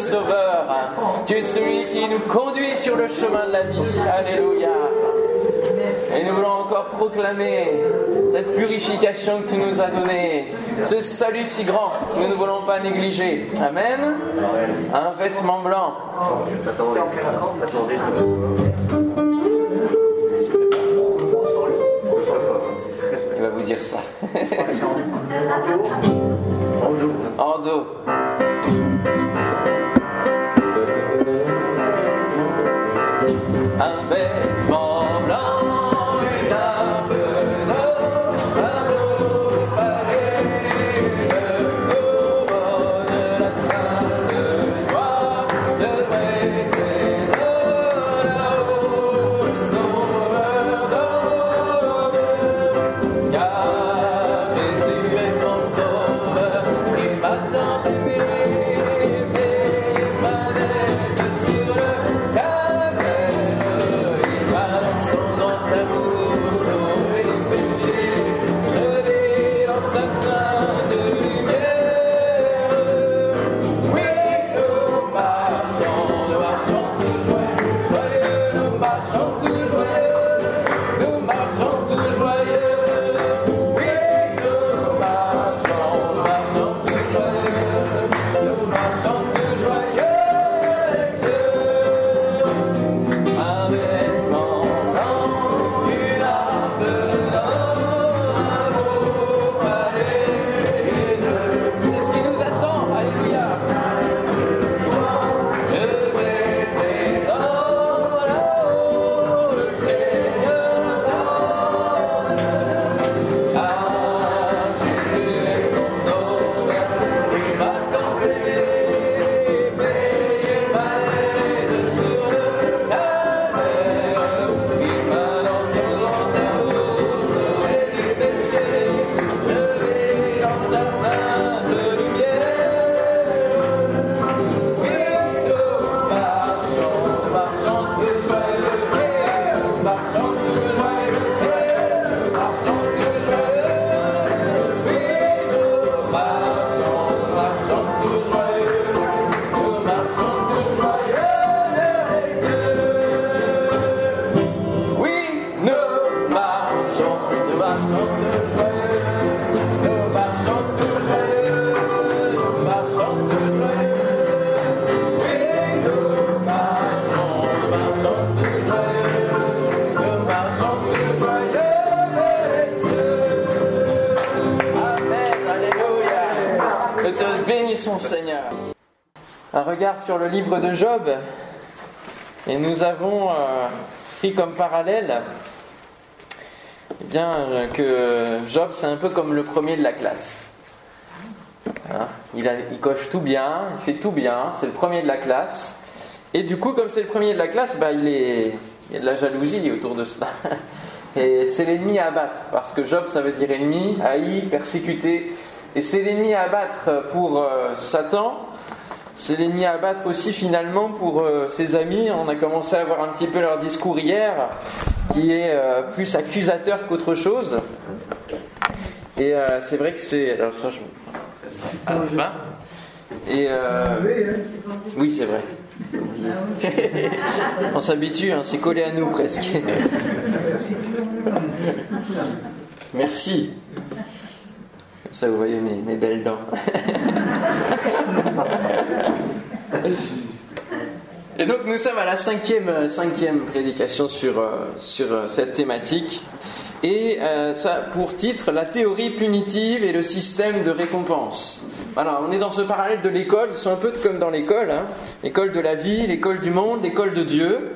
sauveur. Tu es celui qui nous conduit sur le chemin de la vie. Alléluia. Et nous voulons encore proclamer cette purification que tu nous as donnée, ce salut si grand, nous ne voulons pas négliger. Amen. Un vêtement blanc. Il va vous dire ça. En dos. Un Un regard sur le livre de Job, et nous avons euh, pris comme parallèle eh que Job, c'est un peu comme le premier de la classe. Hein, il, coche tout bien, il fait tout bien, c'est le premier de la classe. Et du coup, comme c'est le premier de la classe, bah, il, est, y a de la jalousie autour de cela. Et c'est l'ennemi à abattre, parce que Job, ça veut dire ennemi, haï, persécuté. Et c'est l'ennemi à abattre pour euh, Satan, c'est l'ennemi à abattre aussi finalement pour euh, ses amis. On a commencé à voir un petit peu leur discours hier, qui est euh, plus accusateur qu'autre chose. Et euh, c'est vrai que c'est. Alors ça, je à la fin. Et euh, oui, c'est vrai. On s'habitue, hein, c'est collé à nous presque. Merci. Comme ça, vous voyez mes, mes belles dents. Et donc nous sommes à la cinquième, cinquième prédication sur, euh, sur euh, cette thématique. Et euh, ça pour titre La théorie punitive et le système de récompense. Voilà, on est dans ce parallèle de l'école, ils sont un peu comme dans l'école, hein. l'école de la vie, l'école du monde, l'école de Dieu.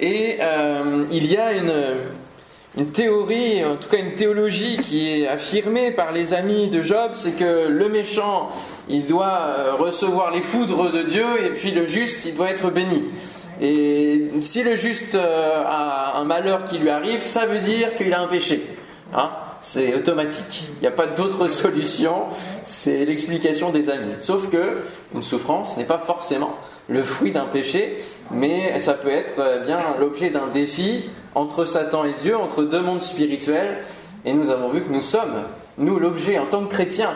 Et euh, il y a une, une théorie, en tout cas une théologie qui est affirmée par les amis de Job, c'est que le méchant, il doit euh, recevoir les foudres de Dieu et puis le juste, il doit être béni. Et si le juste euh, a un malheur qui lui arrive, ça veut dire qu'il a un péché. Hein? C'est automatique. Il n'y a pas d'autre solution. C'est l'explication des amis. Sauf que une souffrance n'est pas forcément le fruit d'un péché, mais ça peut être euh, bien l'objet d'un défi entre Satan et Dieu, entre deux mondes spirituels. Et nous avons vu que nous sommes nous l'objet en tant que chrétiens,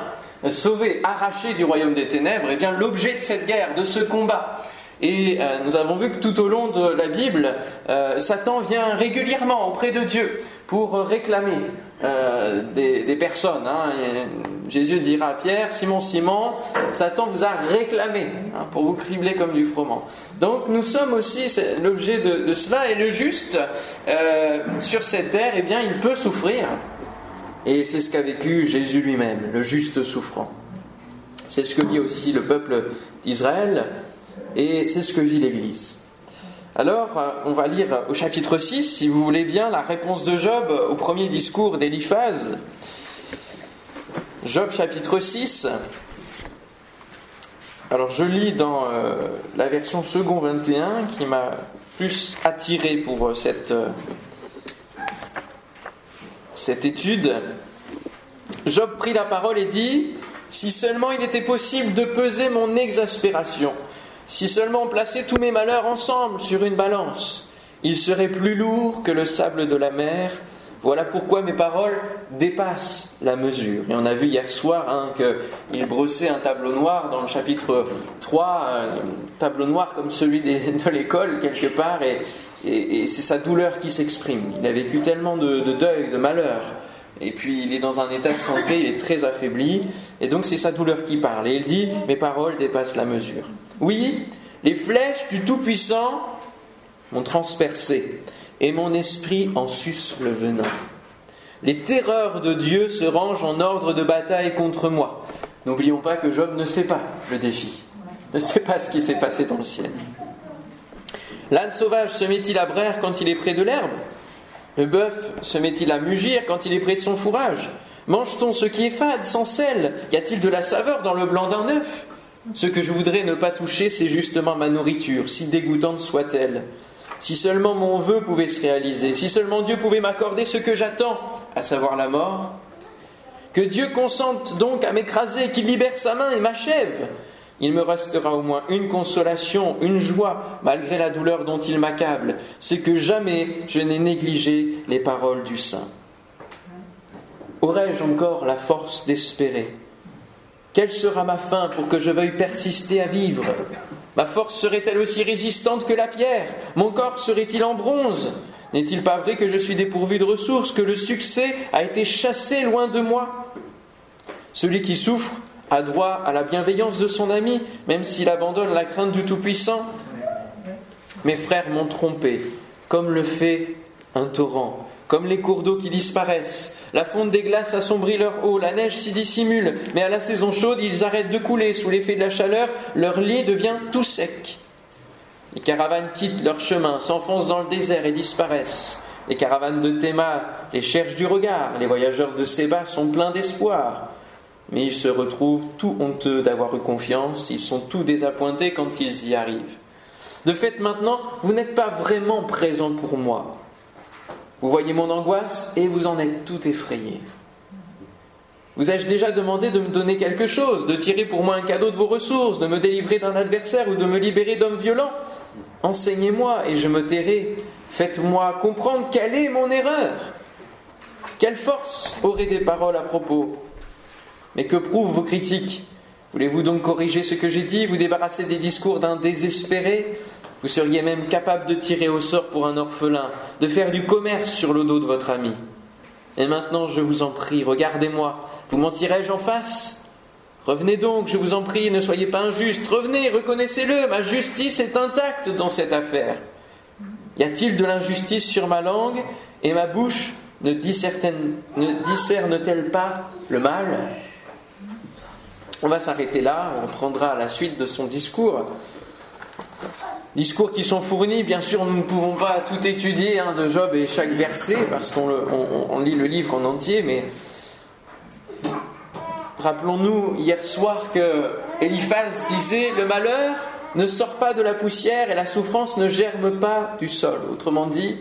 sauvés, arrachés du royaume des ténèbres, et bien l'objet de cette guerre, de ce combat. Et euh, nous avons vu que tout au long de la Bible, euh, Satan vient régulièrement auprès de Dieu pour réclamer euh, des, personnes. Hein. Jésus dira à Pierre, Simon, Simon, Satan vous a réclamé hein, pour vous cribler comme du froment. Donc nous sommes aussi l'objet de, cela et le juste sur cette terre, eh bien, il peut souffrir. Et c'est ce qu'a vécu Jésus lui-même, le juste souffrant. C'est ce que dit aussi le peuple d'Israël et c'est ce que vit l'Église. Alors, euh, on va lire au chapitre 6, si vous voulez bien, la réponse de Job au premier discours d'Éliphaz. Job chapitre 6. Alors, je lis dans euh, la version second 21 qui m'a plus attiré pour euh, cette, cette étude. Job prit la parole et dit Si seulement il était possible de peser mon exaspération si seulement on plaçait tous mes malheurs ensemble sur une balance, ils seraient plus lourds que le sable de la mer. Voilà pourquoi mes paroles dépassent la mesure. Et on a vu hier soir hein, qu'il brossait un tableau noir dans le chapitre 3, un tableau noir comme celui de l'école quelque part, et, c'est sa douleur qui s'exprime. Il a vécu tellement de, de deuil, de malheur, et puis il est dans un état de santé, il est très affaibli, et donc c'est sa douleur qui parle. Et il dit, mes paroles dépassent la mesure. Oui, les flèches du Tout-Puissant m'ont transpercé, et mon esprit en suce le venin. Les terreurs de Dieu se rangent en ordre de bataille contre moi. N'oublions pas que Job ne sait pas le défi, ne sait pas ce qui s'est passé dans le ciel. L'âne sauvage se met-il à braire quand il est près de l'herbe? Le bœuf se met-il à mugir quand il est près de son fourrage? Mange-t-on ce qui est fade, sans sel? Y a-t-il de la saveur dans le blanc d'un œuf? Ce que je voudrais ne pas toucher, c'est justement ma nourriture, si dégoûtante soit-elle. Si seulement mon vœu pouvait se réaliser, si seulement Dieu pouvait m'accorder ce que j'attends, à savoir la mort. Que Dieu consente donc à m'écraser, qu'il libère sa main et m'achève. Il me restera au moins une consolation, une joie, malgré la douleur dont il m'accable, c'est que jamais je n'ai négligé les paroles du Saint. Aurais-je encore la force d'espérer? Quelle sera ma fin pour que je veuille persister à vivre? Ma force serait-elle aussi résistante que la pierre? Mon corps serait-il en bronze? N'est-il pas vrai que je suis dépourvu de ressources, que le succès a été chassé loin de moi? Celui qui souffre a droit à la bienveillance de son ami, même s'il abandonne la crainte du Tout-Puissant. Mes frères m'ont trompé, comme le fait un torrent, comme les cours d'eau qui disparaissent. La fonte des glaces assombrit leur eau, la neige s'y dissimule, mais à la saison chaude, ils arrêtent de couler. Sous l'effet de la chaleur, leur lit devient tout sec. Les caravanes quittent leur chemin, s'enfoncent dans le désert et disparaissent. Les caravanes de Théma les cherchent du regard. Les voyageurs de Séba sont pleins d'espoir. Mais ils se retrouvent tout honteux d'avoir eu confiance. Ils sont tout désappointés quand ils y arrivent. De fait, maintenant, vous n'êtes pas vraiment présent pour moi. Vous voyez mon angoisse et vous en êtes tout effrayé. Vous ai-je déjà demandé de me donner quelque chose, de tirer pour moi un cadeau de vos ressources, de me délivrer d'un adversaire ou de me libérer d'hommes violents? Enseignez-moi et je me tairai. Faites-moi comprendre quelle est mon erreur. Quelle force auraient des paroles à propos? Mais que prouvent vos critiques? Voulez-vous donc corriger ce que j'ai dit, vous débarrasser des discours d'un désespéré? Vous seriez même capable de tirer au sort pour un orphelin, de faire du commerce sur le dos de votre ami. Et maintenant, je vous en prie, regardez-moi. Vous mentirai-je en face? Revenez donc, je vous en prie, ne soyez pas injuste. Revenez, reconnaissez-le, ma justice est intacte dans cette affaire. Y a-t-il de l'injustice sur ma langue et ma bouche ne discerne-t-elle pas le mal? On va s'arrêter là, on reprendra la suite de son discours. Discours qui sont fournis, bien sûr, nous ne pouvons pas tout étudier hein, de Job et chaque verset parce qu'on lit le livre en entier, mais rappelons-nous hier soir que Eliphaz disait le malheur ne sort pas de la poussière et la souffrance ne germe pas du sol. Autrement dit,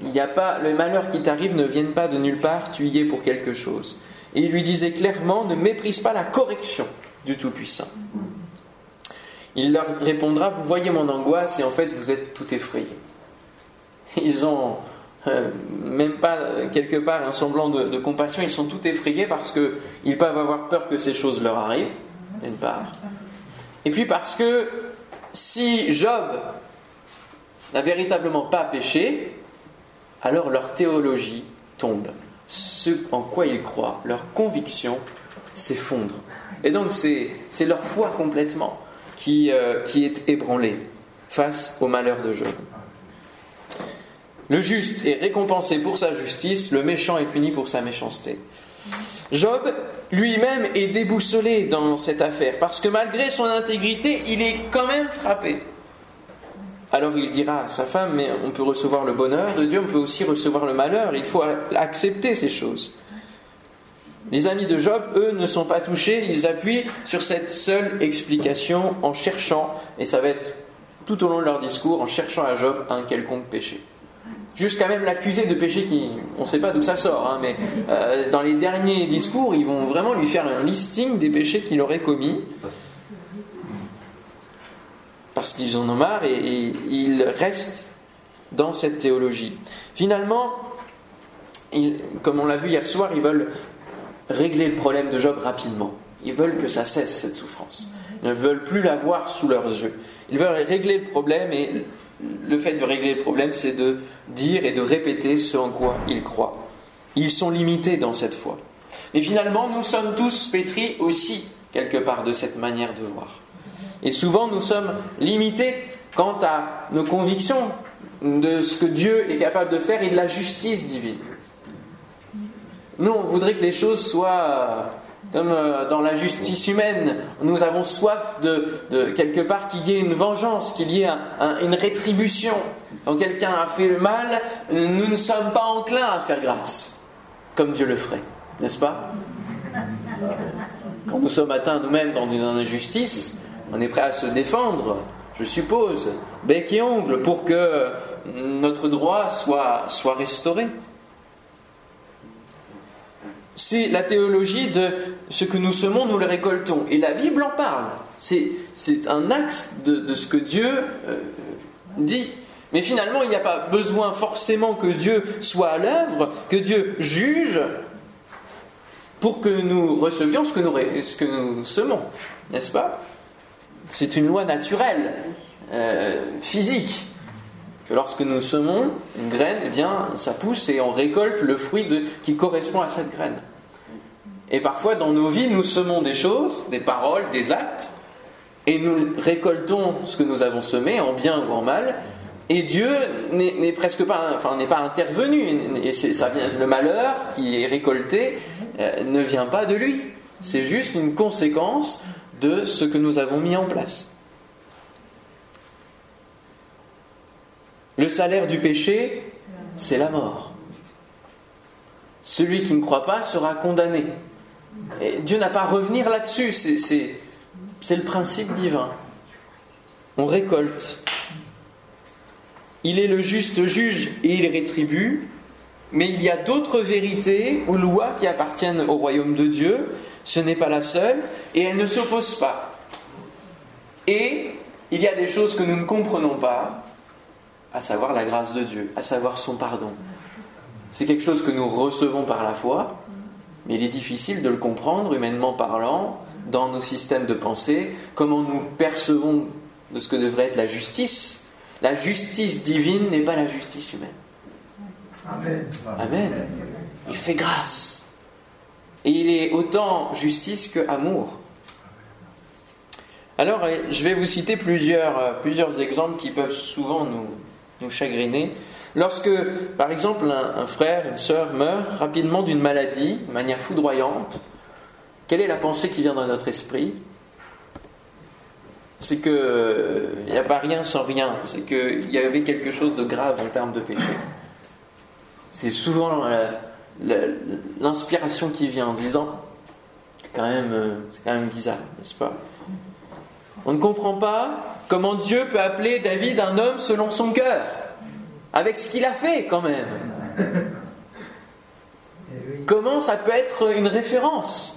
il n'y a pas le malheur qui t'arrive ne vienne pas de nulle part, tu y es pour quelque chose. Et il lui disait clairement ne méprise pas la correction du Tout-Puissant. Il leur répondra, vous voyez mon angoisse et en fait vous êtes tout effrayés. Ils ont euh, même pas quelque part un semblant de, de compassion, ils sont tout effrayés parce qu'ils peuvent avoir peur que ces choses leur arrivent, d'une part. Et puis parce que si Job n'a véritablement pas péché, alors leur théologie tombe. Ce en quoi ils croient, leur conviction s'effondre. Et donc c'est leur foi complètement qui, euh, qui est ébranlée face au malheur de Job. Le juste est récompensé pour sa justice, le méchant est puni pour sa méchanceté. Job lui-même est déboussolé dans cette affaire, parce que malgré son intégrité, il est quand même frappé. Alors il dira à sa femme, mais on peut recevoir le bonheur de Dieu, on peut aussi recevoir le malheur, il faut accepter ces choses. Les amis de Job, eux, ne sont pas touchés, ils appuient sur cette seule explication en cherchant, et ça va être tout au long de leur discours, en cherchant à Job un quelconque péché. Jusqu'à même l'accuser de péché qui, on ne sait pas d'où ça sort, hein, mais euh, dans les derniers discours, ils vont vraiment lui faire un listing des péchés qu'il aurait commis, parce qu'ils en ont marre et, et ils restent dans cette théologie. Finalement, comme on l'a vu hier soir, ils veulent régler le problème de Job rapidement. Ils veulent que ça cesse cette souffrance. Ils ne veulent plus la voir sous leurs yeux. Ils veulent régler le problème et le fait de régler le problème, c'est de dire et de répéter ce en quoi ils croient. Ils sont limités dans cette foi. Mais finalement, nous sommes tous pétris aussi, quelque part, de cette manière de voir. Et souvent, nous sommes limités quant à nos convictions de ce que Dieu est capable de faire et de la justice divine. Nous, on voudrait que les choses soient comme euh, dans la justice humaine. Nous avons soif de, quelque part qu'il y ait une vengeance, qu'il y ait une rétribution. Quand quelqu'un a fait le mal, nous ne sommes pas enclins à faire grâce, comme Dieu le ferait, n'est-ce pas? Quand nous sommes atteints nous-mêmes dans une injustice, on est prêt à se défendre, je suppose, bec et ongle, pour que notre droit soit restauré c'est la théologie de ce que nous semons, nous le récoltons. Et la Bible en parle. C'est, un axe de, ce que Dieu euh, dit. Mais finalement, il n'y a pas besoin forcément que Dieu soit à l'œuvre, que Dieu juge pour que nous recevions ce que nous, ce que nous semons. N'est-ce pas? C'est une loi naturelle, euh, physique que lorsque nous semons une graine, eh bien, ça pousse et on récolte le fruit qui correspond à cette graine. Et parfois, dans nos vies, nous semons des choses, des paroles, des actes, et nous récoltons ce que nous avons semé, en bien ou en mal, et Dieu n'est presque pas, enfin, n'est pas intervenu. Et ça vient, le malheur qui est récolté euh, ne vient pas de lui. C'est juste une conséquence de ce que nous avons mis en place. Le salaire du péché, c'est la mort. Celui qui ne croit pas sera condamné. Dieu n'a pas à revenir là-dessus, c'est le principe divin. On récolte. Il est le juste juge et il rétribue, mais il y a d'autres vérités ou lois qui appartiennent au royaume de Dieu. Ce n'est pas la seule, et elle ne s'oppose pas. Et il y a des choses que nous ne comprenons pas, à savoir la grâce de Dieu, à savoir son pardon. C'est quelque chose que nous recevons par la foi, mais il est difficile de le comprendre, humainement parlant, dans nos systèmes de pensée, comment nous percevons de ce que devrait être la justice. La justice divine n'est pas la justice humaine. Amen. Amen. Il fait grâce. Et il est autant justice que amour. Alors, je vais vous citer plusieurs, euh, plusieurs exemples qui peuvent souvent nous, nous chagriner. Lorsque, par exemple, un, frère, une sœur meurt rapidement d'une maladie, de manière foudroyante, quelle est la pensée qui vient dans notre esprit? C'est qu'il n'y a pas rien sans rien, c'est qu'il y avait quelque chose de grave en termes de péché. C'est souvent l'inspiration qui vient en disant quand même, c'est quand même bizarre, n'est-ce pas? On ne comprend pas comment Dieu peut appeler David un homme selon son cœur avec ce qu'il a fait quand même. Comment ça peut être une référence?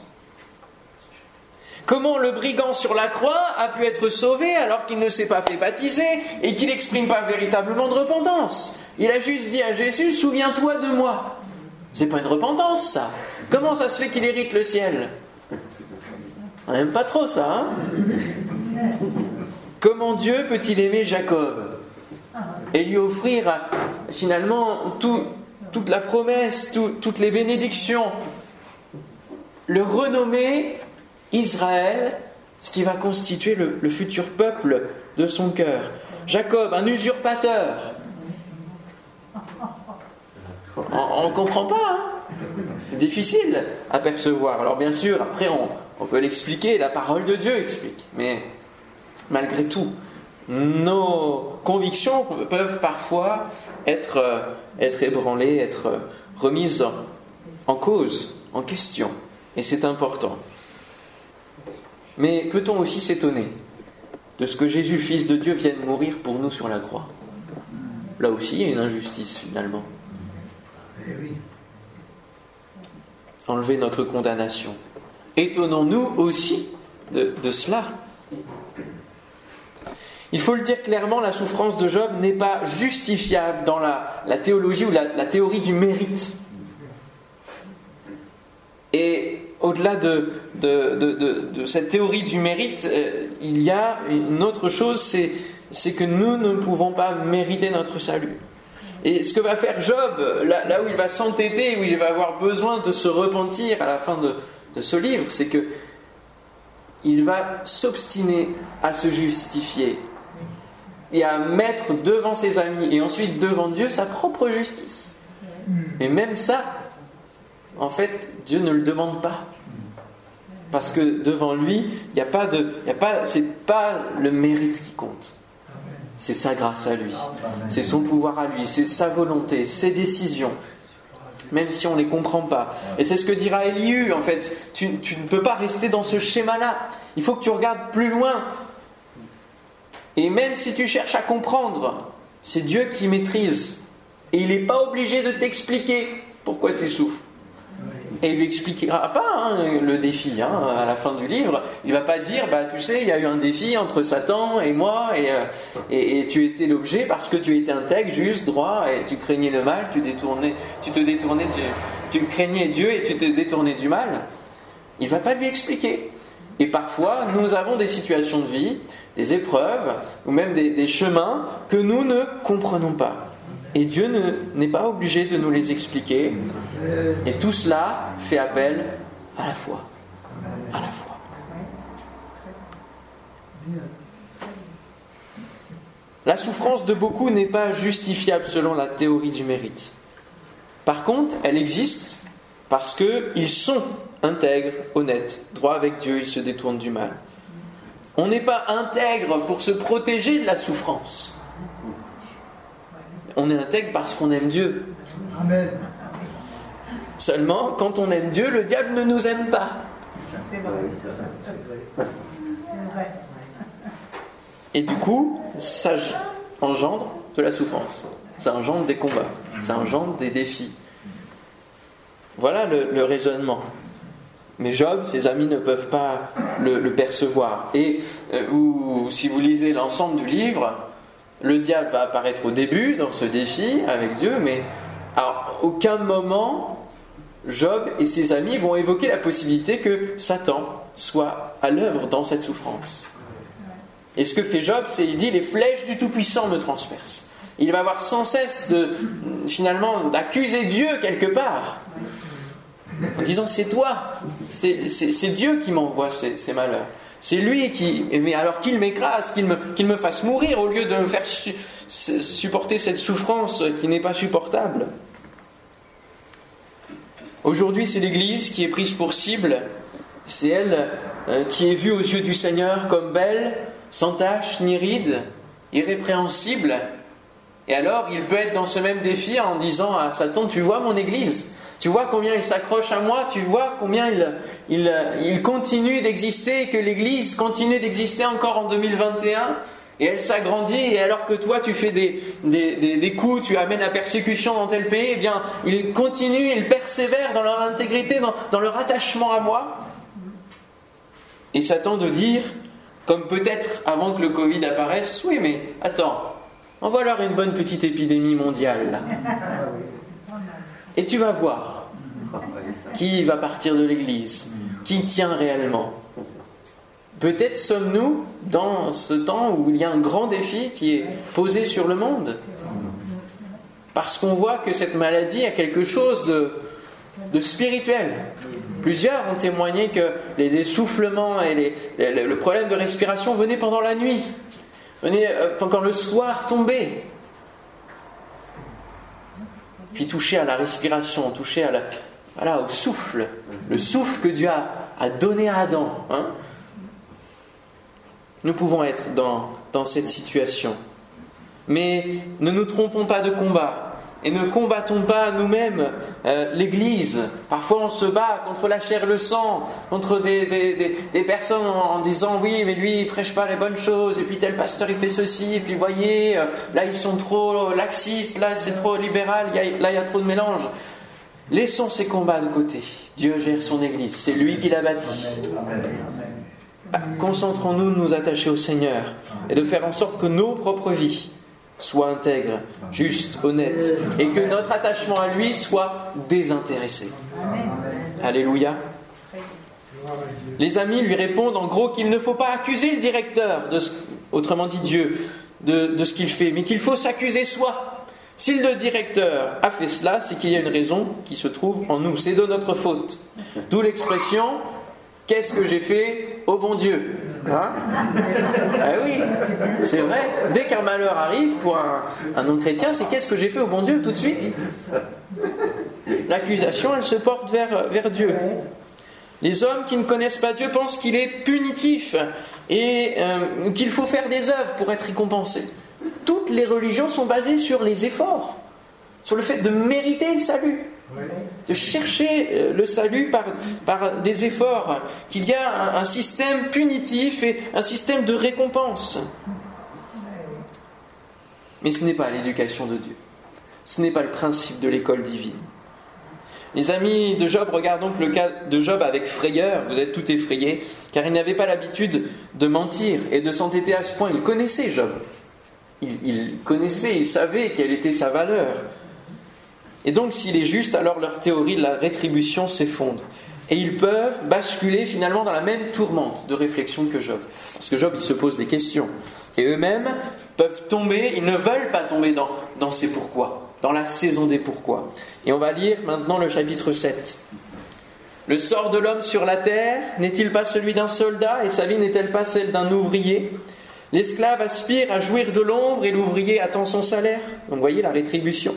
Comment le brigand sur la croix a pu être sauvé alors qu'il ne s'est pas fait baptiser et qu'il n'exprime pas véritablement de repentance? Il a juste dit à Jésus, souviens-toi de moi. C'est pas une repentance, ça. Comment ça se fait qu'il hérite le ciel? On n'aime pas trop ça, hein? Comment Dieu peut-il aimer Jacob et lui offrir finalement toute la promesse, toutes les bénédictions, le renommer Israël, ce qui va constituer le, futur peuple de son cœur. Jacob, un usurpateur. On ne comprend pas. Hein C'est difficile à percevoir. Alors bien sûr, après on, on peut l'expliquer, la parole de Dieu explique. Mais malgré tout, nos convictions peuvent parfois être, euh, être ébranlées, être remises en cause, en question. Et c'est important. Mais peut-on aussi s'étonner de ce que Jésus, Fils de Dieu, vienne mourir pour nous sur la croix? Là aussi, il y a une injustice finalement. Eh Enlever notre condamnation. Étonnons-nous aussi de, cela? Il faut le dire clairement, la souffrance de Job n'est pas justifiable dans la, théologie ou la, théorie du mérite. Et au-delà de, de, cette théorie du mérite, euh, il y a une autre chose, c'est que nous ne pouvons pas mériter notre salut. Et ce que va faire Job, là, où il va s'entêter, où il va avoir besoin de se repentir à la fin de, de ce livre, c'est que il va s'obstiner à se justifier et à mettre devant ses amis et ensuite devant Dieu sa propre justice. Et même ça, en fait, Dieu ne le demande pas. Parce que devant lui, il n'y a pas de. Y a pas, c'est pas le mérite qui compte. C'est sa grâce à lui. C'est son pouvoir à lui. C'est sa volonté, ses décisions même si on ne les comprend pas. Et c'est ce que dira Elihu, en fait. Tu, ne peux pas rester dans ce schéma-là. Il faut que tu regardes plus loin. Et même si tu cherches à comprendre, c'est Dieu qui maîtrise. Et il n'est pas obligé de t'expliquer pourquoi tu souffres. Et il lui expliquera pas hein, le défi hein, à la fin du livre. Il va pas dire, bah tu sais, il y a eu un défi entre Satan et moi, et, euh, et, tu étais l'objet parce que tu étais intègre, juste, droit, et tu craignais le mal, tu détournais, tu te détournais, tu, craignais Dieu et tu te détournais du mal. Il va pas lui expliquer. Et parfois, nous avons des situations de vie, des épreuves, ou même des, chemins que nous ne comprenons pas. Et Dieu n'est pas obligé de nous les expliquer. Et tout cela fait appel à la foi. À la foi. La souffrance de beaucoup n'est pas justifiable selon la théorie du mérite. Par contre, elle existe parce qu'ils sont intègres, honnêtes, droits avec Dieu, ils se détournent du mal. On n'est pas intègre pour se protéger de la souffrance on est intègre parce qu'on aime Dieu. Amen. Seulement, quand on aime Dieu, le diable ne nous aime pas. Et du coup, ça engendre de la souffrance. Ça engendre des combats. Ça engendre des défis. Voilà le, raisonnement. Mais Job, ses amis ne peuvent pas le, percevoir. Et euh, si vous lisez l'ensemble du livre, le diable va apparaître au début dans ce défi avec Dieu, mais à aucun moment Job et ses amis vont évoquer la possibilité que Satan soit à l'œuvre dans cette souffrance. Et ce que fait Job, c'est il dit les flèches du Tout-Puissant me transpercent. Il va avoir sans cesse de finalement d'accuser Dieu quelque part en disant c'est toi, c'est Dieu qui m'envoie ces malheurs. C'est lui qui, mais alors qu'il m'écrase, qu'il me, me fasse mourir au lieu de me faire supporter cette souffrance qui n'est pas supportable. Aujourd'hui, c'est l'Église qui est prise pour cible. C'est elle euh, qui est vue aux yeux du Seigneur comme belle, sans tache ni ride, irrépréhensible. Et alors, il peut être dans ce même défi en disant à Satan, tu vois mon Église, tu vois combien il s'accroche à moi, tu vois combien il, il, continue d'exister, que l'Église continue d'exister encore en 2021, et elle s'agrandit, et alors que toi tu fais des, des, coups, tu amènes la persécution dans tel pays, eh bien ils continuent, ils persévèrent dans leur intégrité, dans, dans leur attachement à moi. Et Satan de dire, comme peut-être avant que le Covid apparaisse, oui mais attends, envoie-leur une bonne petite épidémie mondiale. Et tu vas voir qui va partir de l'Église, qui tient réellement. Peut-être sommes-nous dans ce temps où il y a un grand défi qui est posé sur le monde. Parce qu'on voit que cette maladie a quelque chose de, spirituel. Plusieurs ont témoigné que les essoufflements et le, problème de respiration venaient pendant la nuit, venaient euh, quand le soir tombait. Puis toucher à la respiration, toucher à la, voilà, au souffle, le souffle que Dieu a, donné à Adam. hein. Nous pouvons être dans, cette situation. Mais ne nous trompons pas de combat et ne combattons pas nous-mêmes euh, l'Église. Parfois on se bat contre la chair et le sang, contre des, personnes en, disant oui mais lui il prêche pas les bonnes choses et puis tel pasteur il fait ceci et puis voyez euh, là ils sont trop laxistes, là c'est trop libéral, là il y a trop de mélange. Laissons ces combats de côté. Dieu gère son Église, c'est lui qui l'a bâtie. Concentrons-nous de nous attacher au Seigneur et de faire en sorte que nos propres vies soient intègres, justes, honnêtes, et que notre attachement à lui soit désintéressé. Alléluia. Les amis lui répondent en gros qu'il ne faut pas accuser le directeur, de ce- autrement dit Dieu, de, de ce qu'il fait, mais qu'il faut s'accuser soi. Si le directeur a fait cela, c'est qu'il y a une raison qui se trouve en nous. C'est de notre faute. D'où l'expression Qu'est-ce que j'ai fait au bon Dieu Hein? Ah oui, c'est vrai. Dès qu'un malheur arrive pour un, non-chrétien, c'est qu'est-ce que j'ai fait au bon Dieu tout de suite? L'accusation, elle se porte vers, vers Dieu. Les hommes qui ne connaissent pas Dieu pensent qu'il est punitif et euh, qu'il faut faire des œuvres pour être récompensé. Toutes les religions sont basées sur les efforts, sur le fait de mériter le salut, de chercher euh, le salut par, par des efforts, qu'il y a un, un système punitif et un système de récompense. Mais ce n'est pas l'éducation de Dieu. Ce n'est pas le principe de l'école divine. Les amis de Job regardent donc le cas de Job avec frayeur, vous êtes tout effrayés, car il n'avait pas l'habitude de mentir et de s'entêter à ce point. Il connaissait Job. Il, il connaissait, il savait quelle était sa valeur. Et donc s'il est juste, alors leur théorie de la rétribution s'effondre. Et ils peuvent basculer finalement dans la même tourmente de réflexion que Job. Parce que Job, il se pose des questions. Et eux-mêmes peuvent tomber, ils ne veulent pas tomber dans, dans ces pourquoi, dans la saison des pourquoi. Et on va lire maintenant le chapitre 7. Le sort de l'homme sur la terre n'est-il pas celui d'un soldat et sa vie n'est-elle pas celle d'un ouvrier? L'esclave aspire à jouir de l'ombre et l'ouvrier attend son salaire. Donc vous voyez la rétribution.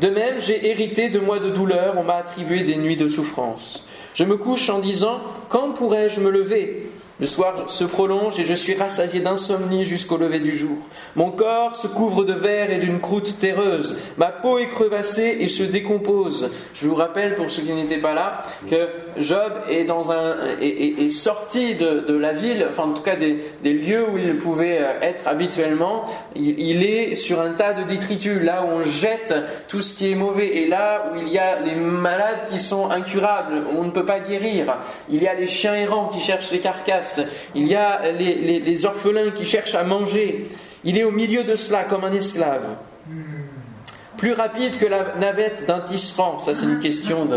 De même, j'ai hérité de mois de douleur, on m'a attribué des nuits de souffrance. Je me couche en disant Quand pourrais-je me lever? Le soir se prolonge et je suis rassasié d'insomnie jusqu'au lever du jour. Mon corps se couvre de verre et d'une croûte terreuse. Ma peau est crevassée et se décompose. Je vous rappelle, pour ceux qui n'étaient pas là, que Job est, sorti de, la ville, enfin en tout cas des, des lieux où il pouvait euh, être habituellement. Il, il est sur un tas de détritus, là où on jette tout ce qui est mauvais, et là où il y a les malades qui sont incurables, où on ne peut pas guérir. Il y a les chiens errants qui cherchent les carcasses. Il y a les, orphelins qui cherchent à manger. Il est au milieu de cela comme un esclave. Plus rapide que la navette d'un tisserand, ça c'est une question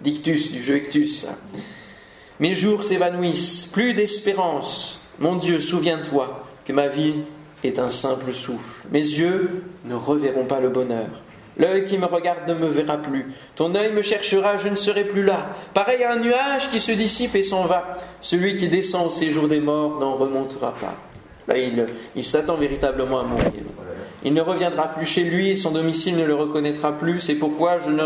d'ictus, du jeu ictus. Mes jours s'évanouissent, plus d'espérance. Mon Dieu, souviens-toi que ma vie est un simple souffle. Mes yeux ne reverront pas le bonheur. L'œil qui me regarde ne me verra plus. Ton œil me cherchera, je ne serai plus là. Pareil à un nuage qui se dissipe et s'en va. Celui qui descend au séjour des morts n'en remontera pas. Là, il, s'attend véritablement à mourir. Il ne reviendra plus chez lui son domicile ne le reconnaîtra plus. C'est pourquoi je ne,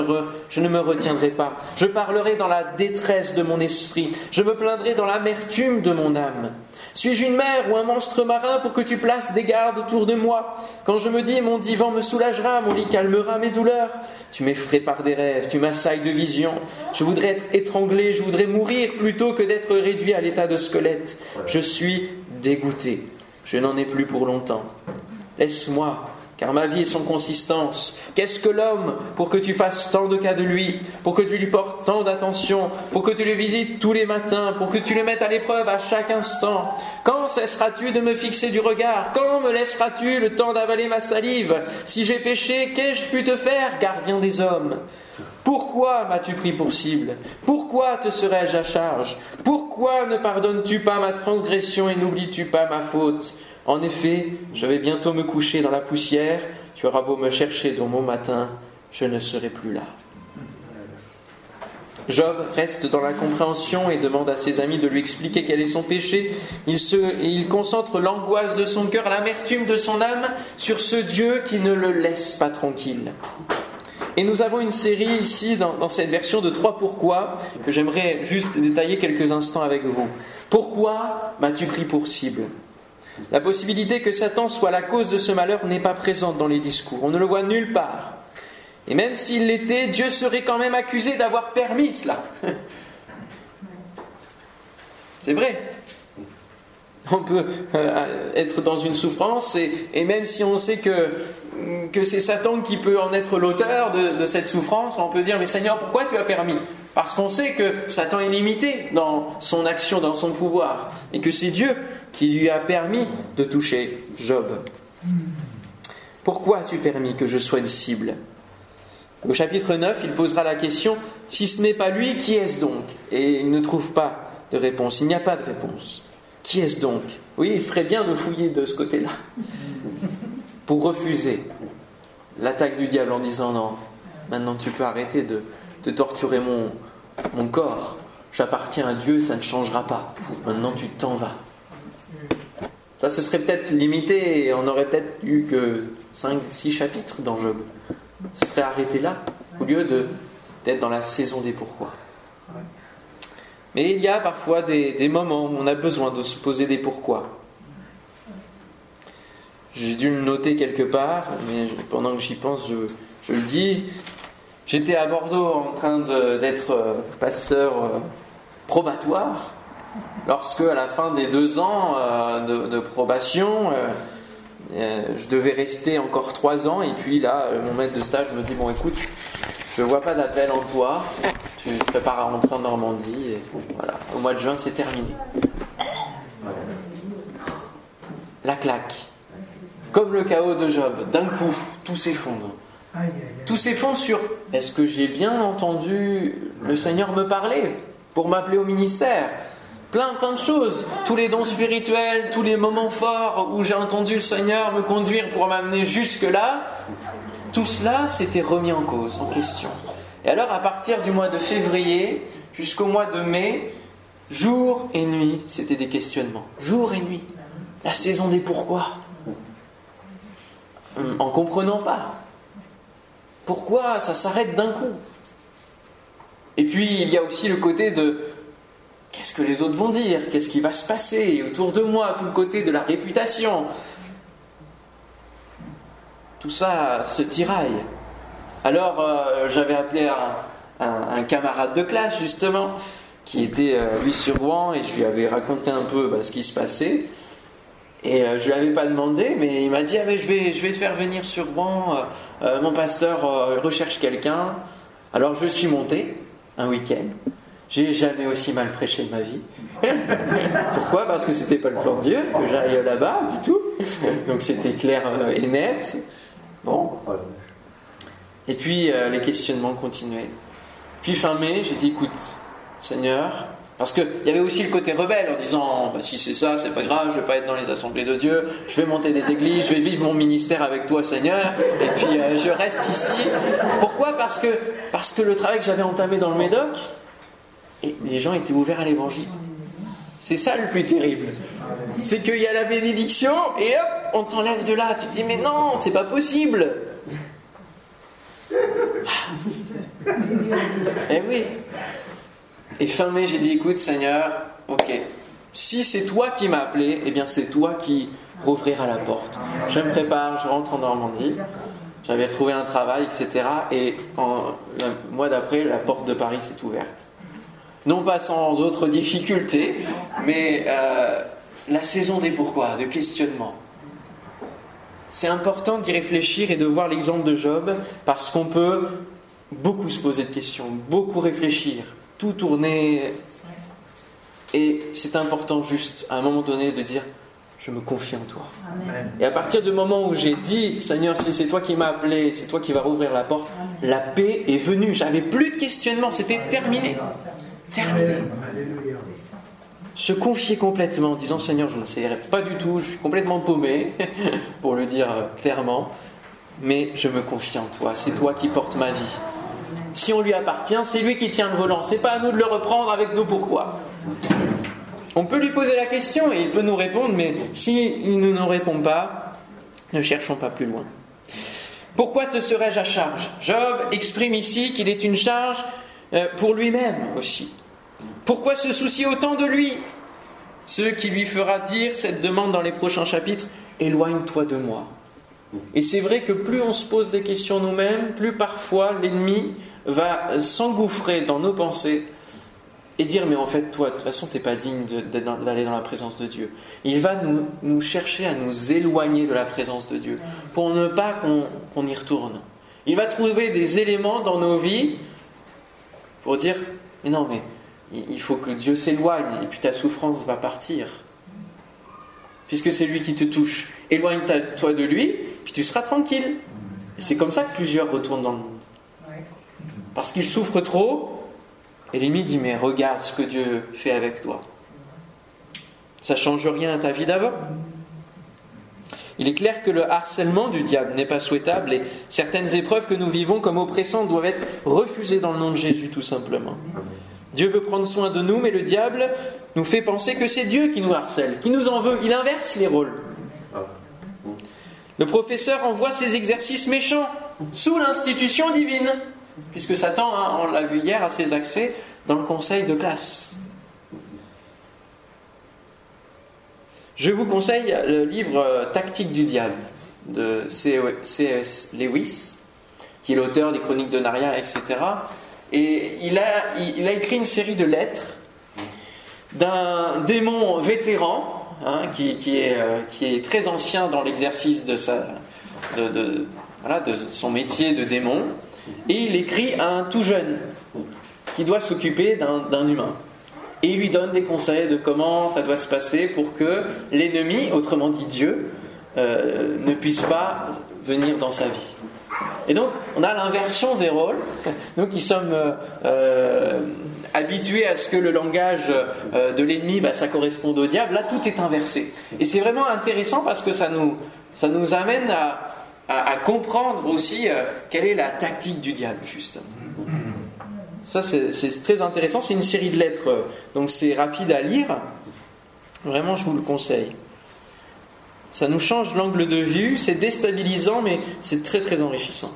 je ne me retiendrai pas. Je parlerai dans la détresse de mon esprit. Je me plaindrai dans l'amertume de mon âme. Suis-je une mer ou un monstre marin pour que tu places des gardes autour de moi Quand je me dis mon divan me soulagera, mon lit calmera mes douleurs, tu m'effraies par des rêves, tu m'assailles de visions. Je voudrais être étranglé, je voudrais mourir plutôt que d'être réduit à l'état de squelette. Je suis dégoûté. Je n'en ai plus pour longtemps. Laisse-moi car ma vie est son consistance. Qu'est-ce que l'homme pour que tu fasses tant de cas de lui, pour que tu lui portes tant d'attention, pour que tu le visites tous les matins, pour que tu le mettes à l'épreuve à chaque instant? Quand cesseras-tu de me fixer du regard? Quand me laisseras-tu le temps d'avaler ma salive? Si j'ai péché, qu'ai-je pu te faire, gardien des hommes? Pourquoi m'as-tu pris pour cible? Pourquoi te serais-je à charge? Pourquoi ne pardonnes-tu pas ma transgression et n'oublies-tu pas ma faute? En effet, je vais bientôt me coucher dans la poussière, tu auras beau me chercher dans mon matin, je ne serai plus là. Job reste dans l'incompréhension et demande à ses amis de lui expliquer quel est son péché. Il, concentre l'angoisse de son cœur, l'amertume de son âme sur ce Dieu qui ne le laisse pas tranquille. Et nous avons une série ici, dans, cette version de trois pourquoi, que j'aimerais juste détailler quelques instants avec vous. Pourquoi m'as-tu pris pour cible? La possibilité que Satan soit la cause de ce malheur n'est pas présente dans les discours. On ne le voit nulle part. Et même s'il l'était, Dieu serait quand même accusé d'avoir permis cela. C'est vrai. On peut euh, être dans une souffrance et, même si on sait que que c'est Satan qui peut en être l'auteur de, cette souffrance, on peut dire mais Seigneur, pourquoi tu as permis? Parce qu'on sait que Satan est limité dans son action, dans son pouvoir, et que c'est Dieu qui lui a permis de toucher Job. Pourquoi as-tu permis que je sois une cible? Au chapitre 9, il posera la question, si ce n'est pas lui, qui est-ce donc? Et il ne trouve pas de réponse, il n'y a pas de réponse. Qui est-ce donc? Oui, il ferait bien de fouiller de ce côté-là pour refuser l'attaque du diable en disant non, maintenant tu peux arrêter de, torturer mon, mon corps. J'appartiens à Dieu, ça ne changera pas. Maintenant tu t'en vas. Ça se serait peut-être limité et on aurait peut-être eu que 5-6 chapitres dans Job. Ce serait arrêté là, au lieu de, d'être dans la saison des pourquoi. Mais il y a parfois des, des moments où on a besoin de se poser des pourquoi. J'ai dû le noter quelque part, mais pendant que j'y pense, je, le dis. J'étais à Bordeaux en train d'être euh, pasteur euh, probatoire, lorsque à la fin des deux ans euh, de, probation, je devais rester encore trois ans, et puis là, mon maître de stage me dit, bon écoute, je ne vois pas d'appel en toi, tu te prépares à rentrer en Normandie, et voilà, au mois de juin c'est terminé. La claque. Comme le chaos de Job, d'un coup, tout s'effondre. Tout s'effondre sur est-ce que j'ai bien entendu le Seigneur me parler pour m'appeler au ministère? Plein, plein de choses. Tous les dons spirituels, tous les moments forts où j'ai entendu le Seigneur me conduire pour m'amener jusque-là, tout cela s'était remis en cause, en question. Et alors, à partir du mois de février jusqu'au mois de mai, jour et nuit, c'était des questionnements. Jour et nuit. La saison des pourquoi. Mm. en comprenant pas. Pourquoi ça s'arrête d'un coup Et puis il y a aussi le côté de qu'est-ce que les autres vont dire, qu'est-ce qui va se passer autour de moi, tout le côté de la réputation? Tout ça se tiraille. Alors euh, j'avais appelé un, camarade de classe justement qui était euh, lui sur Rouen et je lui avais raconté un peu bah, ce qui se passait. Et euh, je lui avais pas demandé, mais il m'a dit ah, mais je, vais, je vais te faire venir sur Rouen, mon pasteur recherche quelqu'un. Alors je suis monté un week-end. J'ai jamais aussi mal prêché de ma vie. Pourquoi? Parce que c'était pas le plan de Dieu que j'aille là-bas du tout. Donc c'était clair et net. Bon. Et puis les questionnements continuaient. Puis fin mai, j'ai dit écoute, Seigneur, parce qu'il y avait aussi le côté rebelle en disant bah, si c'est ça, c'est pas grave, je vais pas être dans les assemblées de Dieu, je vais monter des églises, je vais vivre mon ministère avec toi, Seigneur, et puis euh, je reste ici. Pourquoi? Parce que, parce que le travail que j'avais entamé dans le Médoc, et les gens étaient ouverts à l'évangile. C'est ça le plus terrible. C'est qu'il y a la bénédiction et hop, on t'enlève de là. Tu te dis mais non, c'est pas possible. eh oui. Et fin mai, j'ai dit écoute, Seigneur, ok, si c'est toi qui m'as appelé, eh bien c'est toi qui rouvriras la porte. Je me prépare, je rentre en Normandie. J'avais retrouvé un travail, etc. Et en, le mois d'après, la porte de Paris s'est ouverte. Non pas sans autres difficultés, mais euh, la saison des pourquoi, de questionnement. c'est important d'y réfléchir et de voir l'exemple de Job parce qu'on peut beaucoup se poser de questions, beaucoup réfléchir, tout tourner. Et c'est important juste à un moment donné de dire je me confie en toi. Et à partir du moment où j'ai dit, Seigneur, si c'est toi qui m'as appelé, c'est toi qui vas rouvrir la porte, la paix est venue. J'avais plus de questionnement, c'était terminé. Se confier complètement en disant, Seigneur, je ne sais pas du tout, je suis complètement paumé, pour le dire euh, clairement, mais je me confie en toi, c'est toi qui portes ma vie. Si on lui appartient, c'est lui qui tient le volant, c'est pas à nous de le reprendre avec nous pourquoi? On peut lui poser la question et il peut nous répondre, mais s'il ne nous répond pas, ne cherchons pas plus loin. Pourquoi te serais-je à charge? Job exprime ici qu'il est une charge euh, pour lui-même aussi. Pourquoi se soucier autant de lui? Ce qui lui fera dire cette demande dans les prochains chapitres, éloigne-toi de moi. Et c'est vrai que plus on se pose des questions nous-mêmes, plus parfois l'ennemi va s'engouffrer dans nos pensées et dire mais en fait toi de toute façon t'es pas digne d'aller dans la présence de Dieu. Il va nous, chercher à nous éloigner de la présence de Dieu pour ne pas qu'on qu'on y retourne. Il va trouver des éléments dans nos vies pour dire mais non mais il faut que Dieu s'éloigne et puis ta souffrance va partir puisque c'est lui qui te touche. Éloigne-toi de lui puis tu seras tranquille. C'est comme ça que plusieurs retournent dans le monde. Parce qu'ils souffrent trop et l'ennemi dit Mais regarde ce que Dieu fait avec toi. Ça change rien à ta vie d'avant. Il est clair que le harcèlement du diable n'est pas souhaitable et certaines épreuves que nous vivons comme oppressantes doivent être refusées dans le nom de Jésus tout simplement. Dieu veut prendre soin de nous, mais le diable nous fait penser que c'est Dieu qui nous harcèle, qui nous en veut. Il inverse les rôles. Le professeur envoie ses exercices méchants sous l'institution divine, puisque Satan, hein, on l'a vu hier, a ses accès dans le conseil de classe. Je vous conseille le livre euh, Tactique du diable de C.S. Lewis, qui est l'auteur des Chroniques de Narnia, etc. Et il a, écrit une série de lettres d'un démon vétéran, hein, qui, qui est, euh, qui est très ancien dans l'exercice de, son métier de démon, et il écrit à un tout jeune qui doit s'occuper d'un d'un humain. Et il lui donne des conseils de comment ça doit se passer pour que l'ennemi, autrement dit Dieu, euh, ne puisse pas venir dans sa vie. Et donc, on a l'inversion des rôles. Nous qui sommes euh, euh, habitués à ce que le langage euh, de l'ennemi, bah, ça corresponde au diable, là, tout est inversé. Et c'est vraiment intéressant parce que ça nous, ça nous amène à, comprendre aussi quelle est la tactique du diable, justement. Ça, c'est très intéressant. C'est une série de lettres, donc c'est rapide à lire. Vraiment, je vous le conseille. Ça nous change l'angle de vue, c'est déstabilisant, mais c'est très très enrichissant.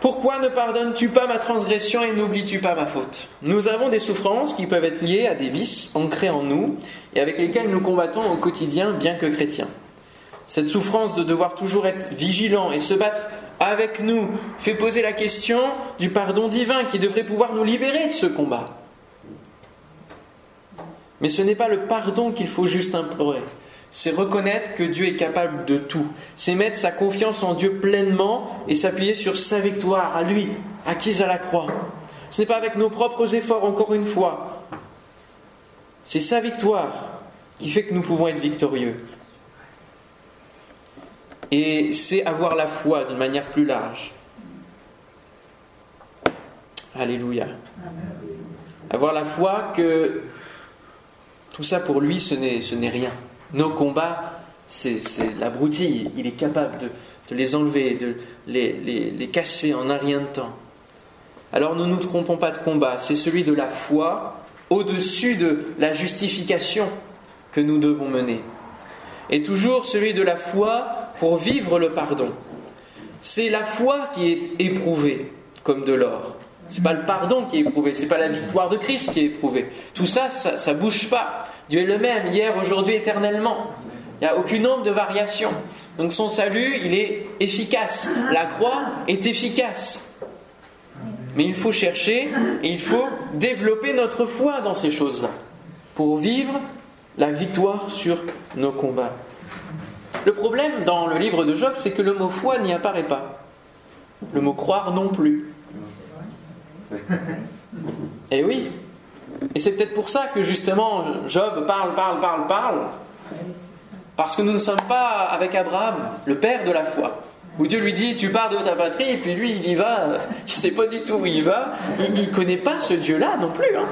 Pourquoi ne pardonnes-tu pas ma transgression et n'oublies-tu pas ma faute? Nous avons des souffrances qui peuvent être liées à des vices ancrés en nous et avec lesquels nous combattons au quotidien, bien que chrétiens. Cette souffrance de devoir toujours être vigilant et se battre avec nous fait poser la question du pardon divin qui devrait pouvoir nous libérer de ce combat. Mais ce n'est pas le pardon qu'il faut juste implorer. C'est reconnaître que Dieu est capable de tout. C'est mettre sa confiance en Dieu pleinement et s'appuyer sur sa victoire, à lui, acquise à la croix. Ce n'est pas avec nos propres efforts, encore une fois. C'est sa victoire qui fait que nous pouvons être victorieux. Et c'est avoir la foi d'une manière plus large. Alléluia. Avoir la foi que tout ça pour lui, ce n'est, ce n'est rien. Nos combats, c'est, c'est la broutille. Il est capable de, les enlever, de les casser en un rien de temps. Alors ne nous trompons pas de combat, c'est celui de la foi au-dessus de la justification que nous devons mener. Et toujours celui de la foi pour vivre le pardon. C'est la foi qui est éprouvée comme de l'or. C'est pas le pardon qui est éprouvé, c'est pas la victoire de Christ qui est éprouvée. Tout ça, ça, ça bouge pas. Dieu est le même hier, aujourd'hui, éternellement. Il n'y a aucune ombre de variation. Donc son salut, il est efficace. La croix est efficace. Mais il faut chercher et il faut développer notre foi dans ces choses-là pour vivre la victoire sur nos combats. Le problème dans le livre de Job, c'est que le mot foi n'y apparaît pas. Le mot croire non plus. Et Eh oui. Et c'est peut-être pour ça que justement Job parle, parle, parle, parle. Parce que nous ne sommes pas avec Abraham, le père de la foi. Où Dieu lui dit tu pars de ta patrie et puis lui il y va, il sait pas du tout où il va, il, il connaît pas ce Dieu-là non plus. hein.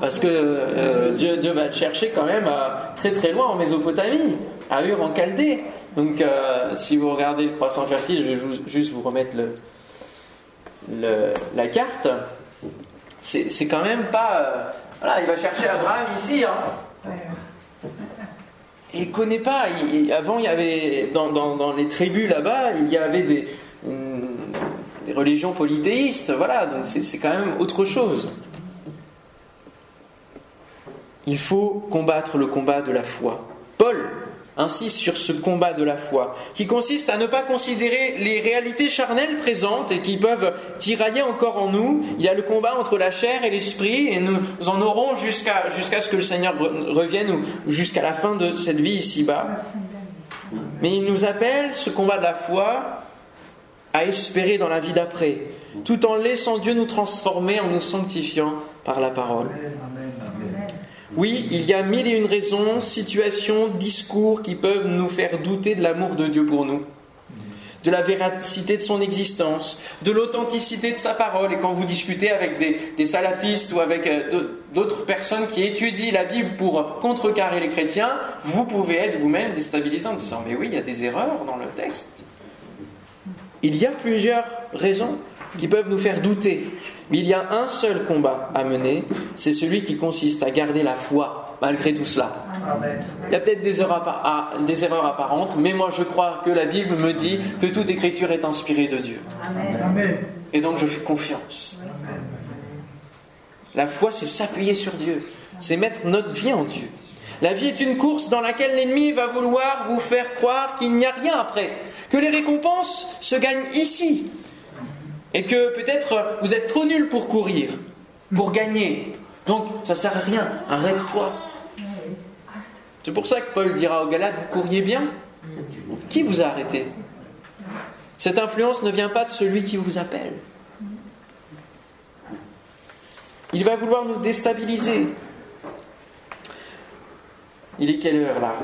Parce que euh, Dieu, Dieu va le chercher quand même euh, très très loin en Mésopotamie, à Ur en Chaldée. Donc euh, si vous regardez le croissant fertile, je vais juste vous remettre le- la carte. C'est quand même pas. euh, voilà, il va chercher Abraham ici. Hein. Et il connaît pas. avant, il y avait dans, dans- dans les tribus là-bas, il y avait des, une- des religions polythéistes. Voilà, donc c'est quand même autre chose. Il faut combattre le combat de la foi. Paul insiste sur ce combat de la foi, qui consiste à ne pas considérer les réalités charnelles présentes et qui peuvent tirailler encore en nous. Il y a le combat entre la chair et l'esprit, et nous en aurons jusqu'à jusqu'à ce que le Seigneur re- revienne ou jusqu'à la fin de cette vie ici-bas. Mais il nous appelle, ce combat de la foi, à espérer dans la vie d'après, tout en laissant Dieu nous transformer, en nous sanctifiant par la parole. Amen. Oui, il y a mille et une raisons, situations, discours qui peuvent nous faire douter de l'amour de Dieu pour nous, de la véracité de son existence, de l'authenticité de sa parole. Et quand vous discutez avec des, salafistes ou avec euh, d'au- d'autres personnes qui étudient la Bible pour contrecarrer les chrétiens, vous pouvez être vous-même déstabilisé en disant Mais oui, il y a des erreurs dans le texte. Il y a plusieurs raisons qui peuvent nous faire douter. Mais il y a un seul combat à mener, c'est celui qui consiste à garder la foi malgré tout cela. Amen. Il y a peut-être des, erreurs appa- ah, des erreurs apparentes, mais moi je crois que la Bible me dit que toute écriture est inspirée de Dieu. Amen. Et donc je fais confiance. Amen. La foi, c'est s'appuyer sur Dieu, c'est mettre notre vie en Dieu. La vie est une course dans laquelle l'ennemi va vouloir vous faire croire qu'il n'y a rien après, que les récompenses se gagnent ici, et que peut-être vous êtes trop nul pour courir, pour gagner. Donc ça sert à rien, arrête-toi. C'est pour ça que Paul dira aux Galates, vous couriez bien? Qui vous a arrêté? Cette influence ne vient pas de celui qui vous appelle. Il va vouloir nous déstabiliser. Il est quelle heure là?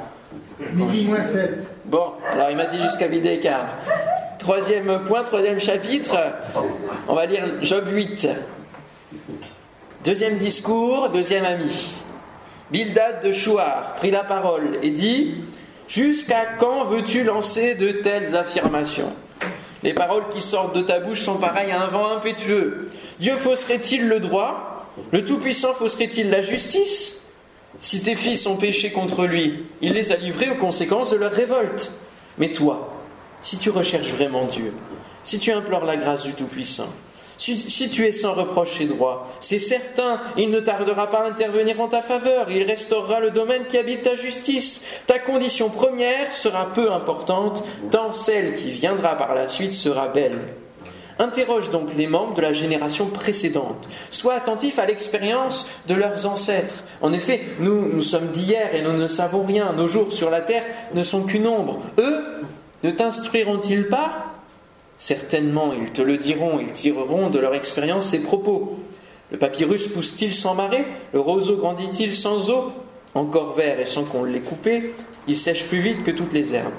Midi moins 7. Bon, alors il m'a dit jusqu'à midi. Troisième point, troisième chapitre. On va lire Job 8. Deuxième discours, deuxième ami. Bildad de Chouar prit la parole et dit Jusqu'à quand veux-tu lancer de telles affirmations? Les paroles qui sortent de ta bouche sont pareilles à un vent impétueux. Dieu fausserait-il le droit? Le Tout-Puissant fausserait-il la justice? Si tes fils ont péché contre lui, il les a livrés aux conséquences de leur révolte. Mais toi, si tu recherches vraiment Dieu, si tu implores la grâce du Tout-Puissant, si, si tu es sans reproche et droit, c'est certain, il ne tardera pas à intervenir en ta faveur, il restaurera le domaine qui habite ta justice. Ta condition première sera peu importante, tant celle qui viendra par la suite sera belle. Interroge donc les membres de la génération précédente. Sois attentif à l'expérience de leurs ancêtres. En effet, nous, nous sommes d'hier et nous ne savons rien. Nos jours sur la terre ne sont qu'une ombre. Eux, ne t'instruiront-ils pas? Certainement, ils te le diront, ils tireront de leur expérience ces propos. Le papyrus pousse-t-il sans marée? Le roseau grandit-il sans eau? Encore vert et sans qu'on l'ait coupé, il sèche plus vite que toutes les herbes.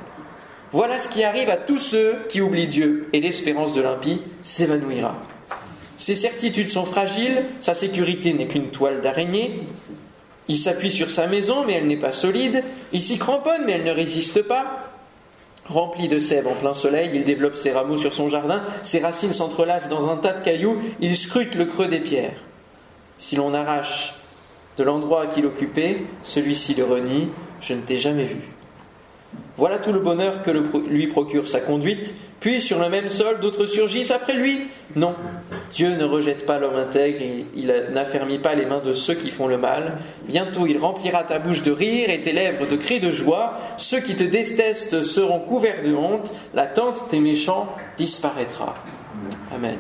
Voilà ce qui arrive à tous ceux qui oublient Dieu, et l'espérance de l'impie s'évanouira. Ses certitudes sont fragiles, sa sécurité n'est qu'une toile d'araignée. Il s'appuie sur sa maison, mais elle n'est pas solide. Il s'y cramponne, mais elle ne résiste pas. Rempli de sève en plein soleil, il développe ses rameaux sur son jardin, ses racines s'entrelacent dans un tas de cailloux, il scrute le creux des pierres. Si l'on arrache de l'endroit qu'il occupait, celui-ci le renie, je ne t'ai jamais vu. Voilà tout le bonheur que lui procure sa conduite. Puis sur le même sol, d'autres surgissent après lui. Non, Dieu ne rejette pas l'homme intègre, il, il n'affermit pas les mains de ceux qui font le mal. Bientôt il remplira ta bouche de rire et tes lèvres de cris de joie. Ceux qui te détestent seront couverts de honte, la tente des méchants disparaîtra. Amen.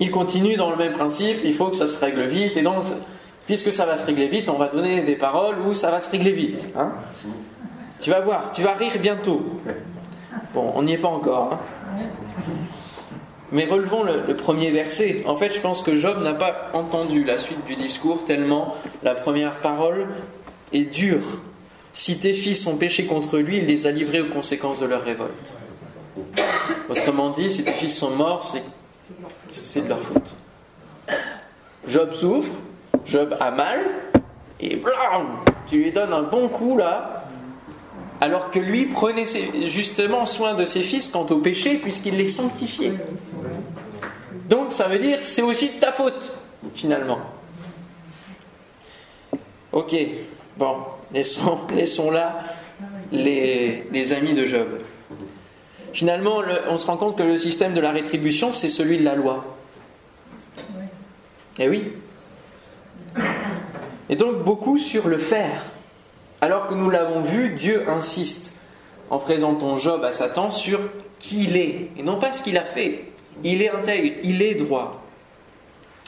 Il continue dans le même principe, il faut que ça se règle vite, et donc, puisque ça va se régler vite, on va donner des paroles où ça va se régler vite. hein. Tu vas voir, tu vas rire bientôt. Bon, on n'y est pas encore. hein. Mais relevons le, premier verset. En fait, je pense que Job n'a pas entendu la suite du discours tellement la première parole est dure. Si tes fils ont péché contre lui, il les a livrés aux conséquences de leur révolte. Autrement dit, si tes fils sont morts, c'est c'est de leur faute. Job souffre, Job a mal, et blam, tu lui donnes un bon coup là, alors que lui prenait justement soin de ses fils quant au péché, puisqu'il les sanctifiait. Donc ça veut dire c'est aussi de ta faute, finalement. Ok, bon, laissons, là les, amis de Job. Finalement, le- on se rend compte que le système de la rétribution, c'est celui de la loi. Eh oui. Et donc beaucoup sur le faire. Alors que nous l'avons vu, Dieu insiste en présentant Job à Satan sur qui il est, et non pas ce qu'il a fait. Il est intègre, il est droit.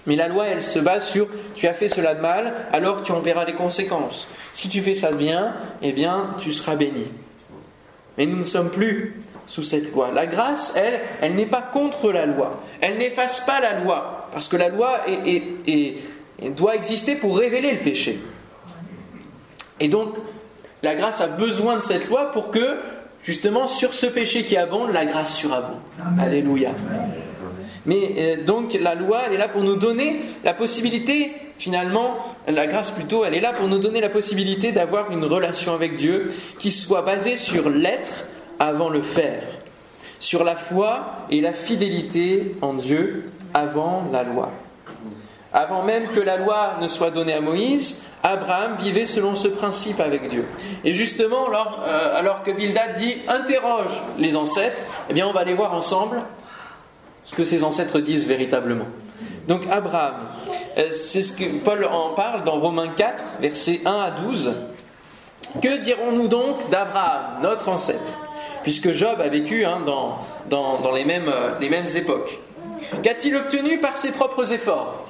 Mais la loi, elle se base sur tu as fait cela de mal, alors tu en verras les conséquences. Si tu fais ça de bien, eh bien, tu seras béni. Mais nous ne sommes plus sous cette loi. La grâce, elle, elle n'est pas contre la loi. Elle n'efface pas la loi. Parce que la loi doit exister pour révéler le péché. Et donc, la grâce a besoin de cette loi pour que, justement, sur ce péché qui abonde, la grâce surabonde. Alléluia. Mais euh, donc la loi, elle est là pour nous donner la possibilité, finalement, la grâce plutôt, elle est là pour nous donner la possibilité d'avoir une relation avec Dieu qui soit basée sur l'être avant le faire, sur la foi et la fidélité en Dieu avant la loi. Avant même que la loi ne soit donnée à Moïse, Abraham vivait selon ce principe avec Dieu. Et justement, alors, euh, alors que Bildad dit interroge les ancêtres, eh bien on va aller voir ensemble ce que ses ancêtres disent véritablement. Donc Abraham, euh, c'est ce que Paul en parle dans Romains 4, versets 1 à 12. Que dirons-nous donc d'Abraham, notre ancêtre? Puisque Job a vécu hein, dans, euh, les mêmes époques. Qu'a-t-il obtenu par ses propres efforts?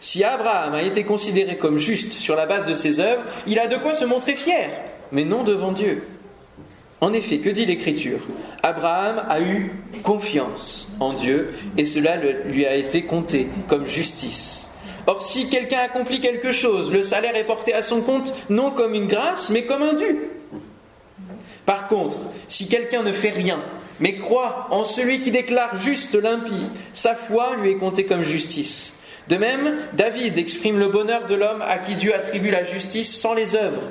Si Abraham a été considéré comme juste sur la base de ses œuvres, il a de quoi se montrer fier, mais non devant Dieu. En effet, que dit l'Écriture? Abraham a eu confiance en Dieu et cela lui a été compté comme justice. Or, si quelqu'un accomplit quelque chose, le salaire est porté à son compte non comme une grâce, mais comme un dû. Par contre, si quelqu'un ne fait rien, mais croit en celui qui déclare juste l'impie, sa foi lui est comptée comme justice. De même, David exprime le bonheur de l'homme à qui Dieu attribue la justice sans les œuvres.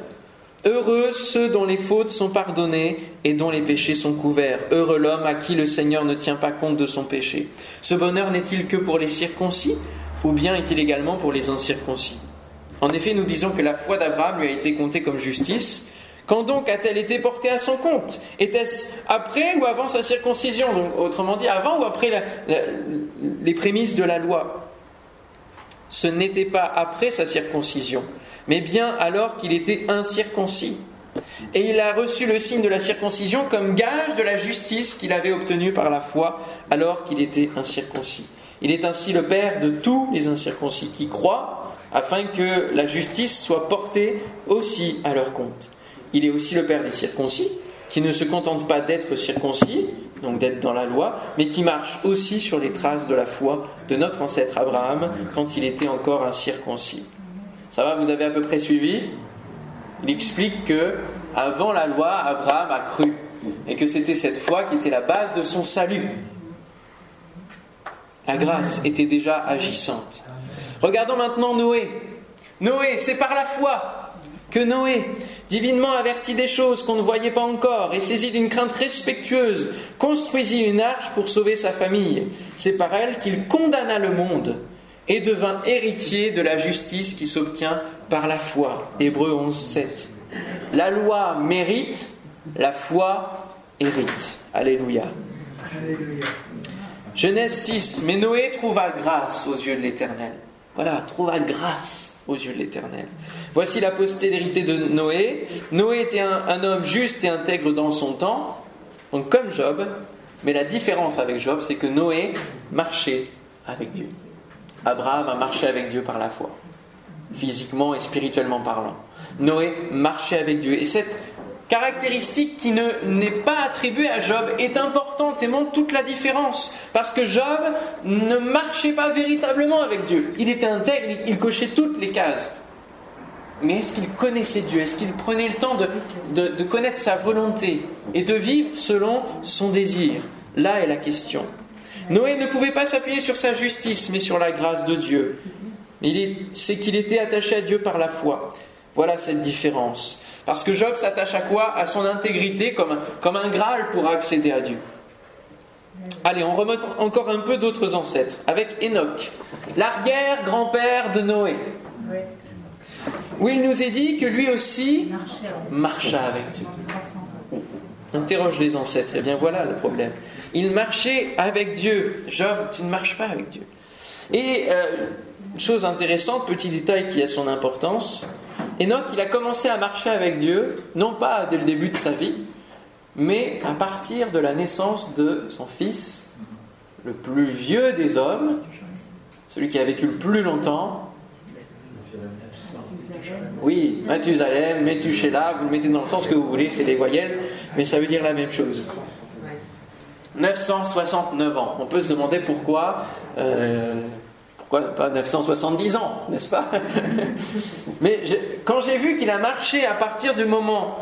Heureux ceux dont les fautes sont pardonnées et dont les péchés sont couverts. Heureux l'homme à qui le Seigneur ne tient pas compte de son péché. Ce bonheur n'est-il que pour les circoncis ou bien est-il également pour les incirconcis? En effet, nous disons que la foi d'Abraham lui a été comptée comme justice. Quand donc a-t-elle été portée à son compte? Était-ce après ou avant sa circoncision? Autrement dit, avant ou après les prémices de la loi? Ce n'était pas après sa circoncision, mais bien alors qu'il était incirconcis. Et il a reçu le signe de la circoncision comme gage de la justice qu'il avait obtenue par la foi alors qu'il était incirconcis. Il est ainsi le Père de tous les incirconcis qui croient afin que la justice soit portée aussi à leur compte. Il est aussi le Père des circoncis qui ne se contentent pas d'être circoncis, donc d'être dans la loi, mais qui marchent aussi sur les traces de la foi de notre ancêtre Abraham quand il était encore incirconcis. Ça va, vous avez à peu près suivi? Il explique que avant la loi, Abraham a cru et que c'était cette foi qui était la base de son salut. La grâce était déjà agissante. Regardons maintenant Noé. Noé, c'est par la foi que Noé, divinement averti des choses qu'on ne voyait pas encore et saisi d'une crainte respectueuse, construisit une arche pour sauver sa famille. C'est par elle qu'il condamna le monde et devint héritier de la justice qui s'obtient par la foi. Hébreux 11, 7. La loi mérite, la foi hérite. Alléluia. Alléluia. Genèse 6. Mais Noé trouva grâce aux yeux de l'Éternel. Voilà, trouva grâce aux yeux de l'Éternel. Voici la postérité de Noé. Noé était un, homme juste et intègre dans son temps, donc comme Job. Mais la différence avec Job, c'est que Noé marchait avec Dieu. Abraham a marché avec Dieu par la foi, physiquement et spirituellement parlant. Noé marchait avec Dieu. Et cette caractéristique qui ne n'est pas attribuée à Job est importante et montre toute la différence. Parce que Job ne marchait pas véritablement avec Dieu. Il était intègre, il cochait toutes les cases. Mais est-ce qu'il connaissait Dieu? Est-ce qu'il prenait le temps de, de, de connaître sa volonté et de vivre selon son désir? Là est la question. Noé ne pouvait pas s'appuyer sur sa justice, mais sur la grâce de Dieu. C'est qu'il était attaché à Dieu par la foi. Voilà cette différence. Parce que Job s'attache à quoi? À son intégrité comme, comme un Graal pour accéder à Dieu. Allez, on remonte encore un peu d'autres ancêtres, avec Enoch, l'arrière-grand-père de Noé, où il nous est dit que lui aussi marcha avec Dieu. Interroge les ancêtres, et bien voilà le problème. Il marchait avec Dieu. Job, tu ne marches pas avec Dieu. Et euh, chose intéressante, petit détail qui a son importance, Enoch, il a commencé à marcher avec Dieu, non pas dès le début de sa vie, mais à partir de la naissance de son fils, le plus vieux des hommes, celui qui a vécu le plus longtemps. Oui, Mathusalem, Methuselah, vous le mettez dans le sens que vous voulez, c'est des voyelles, mais ça veut dire la même chose. 969 ans. On peut se demander pourquoi. Euh, pourquoi pas 970 ans, n'est-ce pas Mais quand j'ai vu qu'il a marché à partir du moment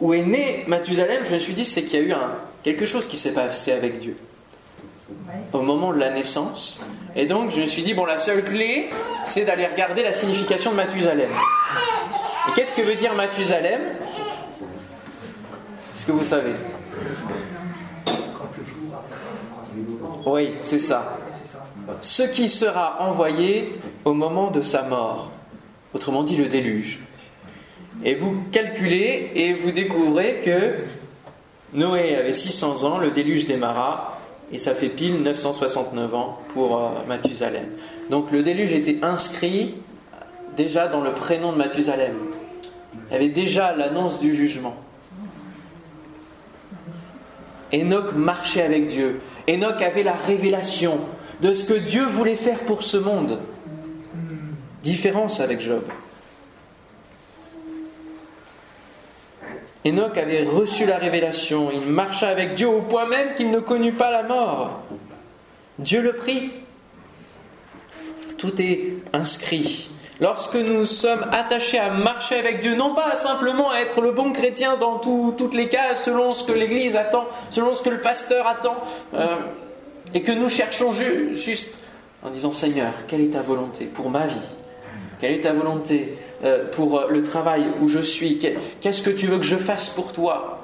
où est né Mathusalem, je me suis dit c'est qu'il y a eu un, quelque chose qui s'est passé avec Dieu. Au moment de la naissance. Et donc je me suis dit bon la seule clé c'est d'aller regarder la signification de Mathusalem. Et qu'est-ce que veut dire Mathusalem? Est-ce que vous savez? Oui, c'est ça ce qui sera envoyé au moment de sa mort, autrement dit le déluge. Et vous calculez et vous découvrez que Noé avait 600 ans, le déluge démarra, et ça fait pile 969 ans pour euh, Mathusalem. Donc le déluge était inscrit déjà dans le prénom de Mathusalem. Il y avait déjà l'annonce du jugement. Enoch marchait avec Dieu. Enoch avait la révélation de ce que Dieu voulait faire pour ce monde. Différence avec Job. Enoch avait reçu la révélation, il marcha avec Dieu au point même qu'il ne connut pas la mort. Dieu le prit. Tout est inscrit. Lorsque nous sommes attachés à marcher avec Dieu, non pas simplement à être le bon chrétien dans toutes les cas, selon ce que l'Église attend, selon ce que le pasteur attend, euh, et que nous cherchons juste en disant Seigneur, quelle est ta volonté pour ma vie? Quelle est ta volonté euh, pour euh, le travail où je suis? Qu'est-ce que tu veux que je fasse pour toi?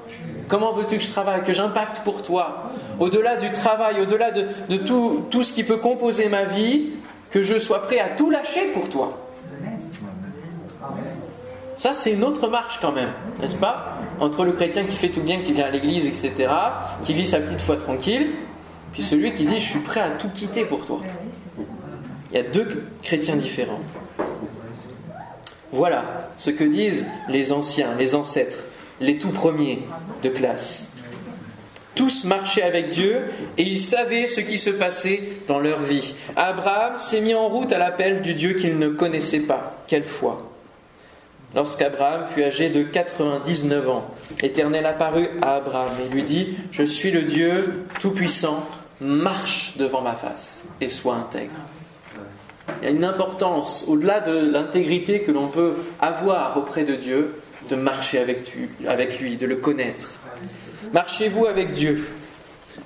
Comment veux-tu que je travaille, que j'impacte pour toi? Au-delà du travail, au-delà de, tout, tout ce qui peut composer ma vie, que je sois prêt à tout lâcher pour toi. Ça, c'est une autre marche quand même, n'est-ce pas? Entre le chrétien qui fait tout bien, qui vient à l'église, etc., qui vit sa petite foi tranquille, celui qui dit je suis prêt à tout quitter pour toi. Il y a deux chrétiens différents. Voilà ce que disent les anciens, les ancêtres, les tout premiers de classe. Tous marchaient avec Dieu et ils savaient ce qui se passait dans leur vie. Abraham s'est mis en route à l'appel du Dieu qu'il ne connaissait pas. Quelle foi Lorsqu'Abraham fut âgé de 99 ans, l'Éternel apparut à Abraham et lui dit, Je suis le Dieu Tout-Puissant, marche devant ma face et sois intègre. Il y a une importance, au-delà de l'intégrité que l'on peut avoir auprès de Dieu, de marcher avec, lui, de le connaître. Marchez-vous avec Dieu,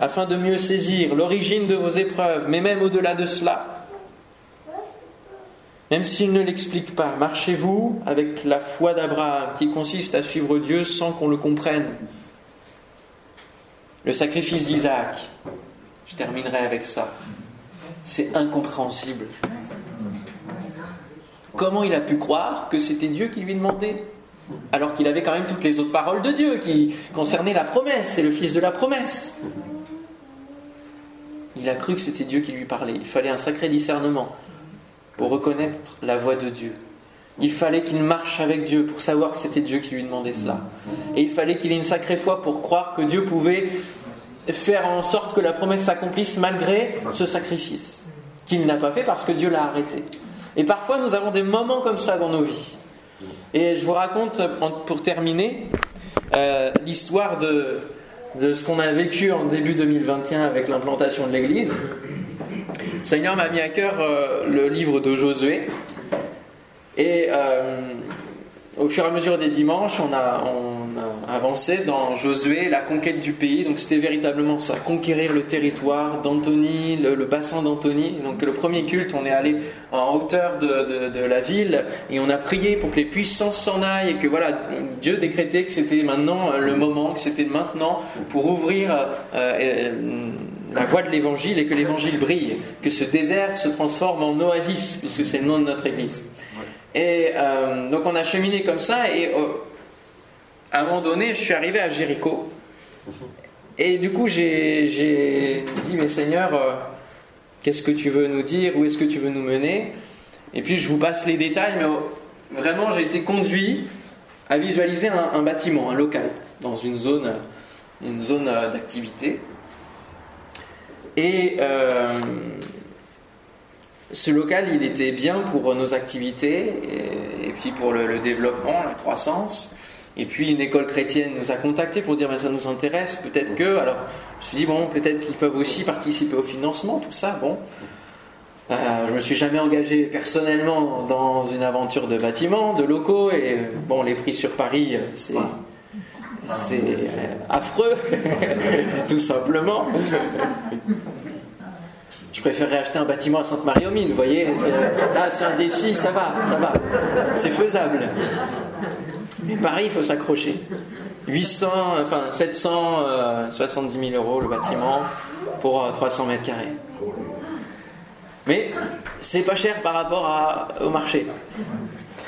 afin de mieux saisir l'origine de vos épreuves, mais même au-delà de cela. Même s'il ne l'explique pas, marchez-vous avec la foi d'Abraham, qui consiste à suivre Dieu sans qu'on le comprenne. Le sacrifice d'Isaac, je terminerai avec ça. C'est incompréhensible. Comment il a pu croire que c'était Dieu qui lui demandait alors qu'il avait quand même toutes les autres paroles de Dieu qui concernaient la promesse, c'est le fils de la promesse? Il a cru que c'était Dieu qui lui parlait. Il fallait un sacré discernement pour reconnaître la voix de Dieu. Il fallait qu'il marche avec Dieu pour savoir que c'était Dieu qui lui demandait cela. Et il fallait qu'il ait une sacrée foi pour croire que Dieu pouvait faire en sorte que la promesse s'accomplisse malgré ce sacrifice, qu'il n'a pas fait parce que Dieu l'a arrêté. Et parfois, nous avons des moments comme ça dans nos vies. Et je vous raconte, pour terminer, euh, l'histoire de, de ce qu'on a vécu en début 2021 avec l'implantation de l'Église. Le Seigneur m'a mis à cœur euh, le livre de Josué. Et euh, au fur et à mesure des dimanches, on a, a avancé dans Josué, la conquête du pays. Donc c'était véritablement ça, conquérir le territoire d'Antony, le, le bassin d'Antony. Donc le premier culte, on est allé en hauteur de, de- de la ville et on a prié pour que les puissances s'en aillent et que voilà, Dieu décrétait que c'était maintenant euh, le moment, que c'était maintenant pour ouvrir euh, euh, la voie de l'évangile et que l'évangile brille, que ce désert se transforme en oasis, puisque c'est le nom de notre église. Et euh, donc on a cheminé comme ça et euh, à un moment donné, je suis arrivé à Jéricho. Et du coup, j'ai dit, mais Seigneur, euh, qu'est-ce que tu veux nous dire? Où est-ce que tu veux nous mener? Et puis je vous passe les détails, mais euh, vraiment, j'ai été conduit à visualiser un, bâtiment, un local, dans une zone, une zone euh, d'activité. Et ce local, il était bien pour nos activités et, puis pour le développement, la croissance. Et puis une école chrétienne nous a contactés pour dire mais ça nous intéresse, peut-être que. Alors je me suis dit bon, peut-être qu'ils peuvent aussi participer au financement, tout ça. Bon, Euh, je me suis jamais engagé personnellement dans une aventure de bâtiment, de locaux et bon, les prix sur Paris, c'est c'est euh, affreux, tout simplement. Je préférerais acheter un bâtiment à Sainte-Marie-aux-Mines, vous voyez. Là, c'est un défi, ça va, ça va. C'est faisable. Mais Paris, il faut s'accrocher. 800, enfin 770 000 euros le bâtiment pour euh, 300 mètres carrés. Mais c'est pas cher par rapport au marché.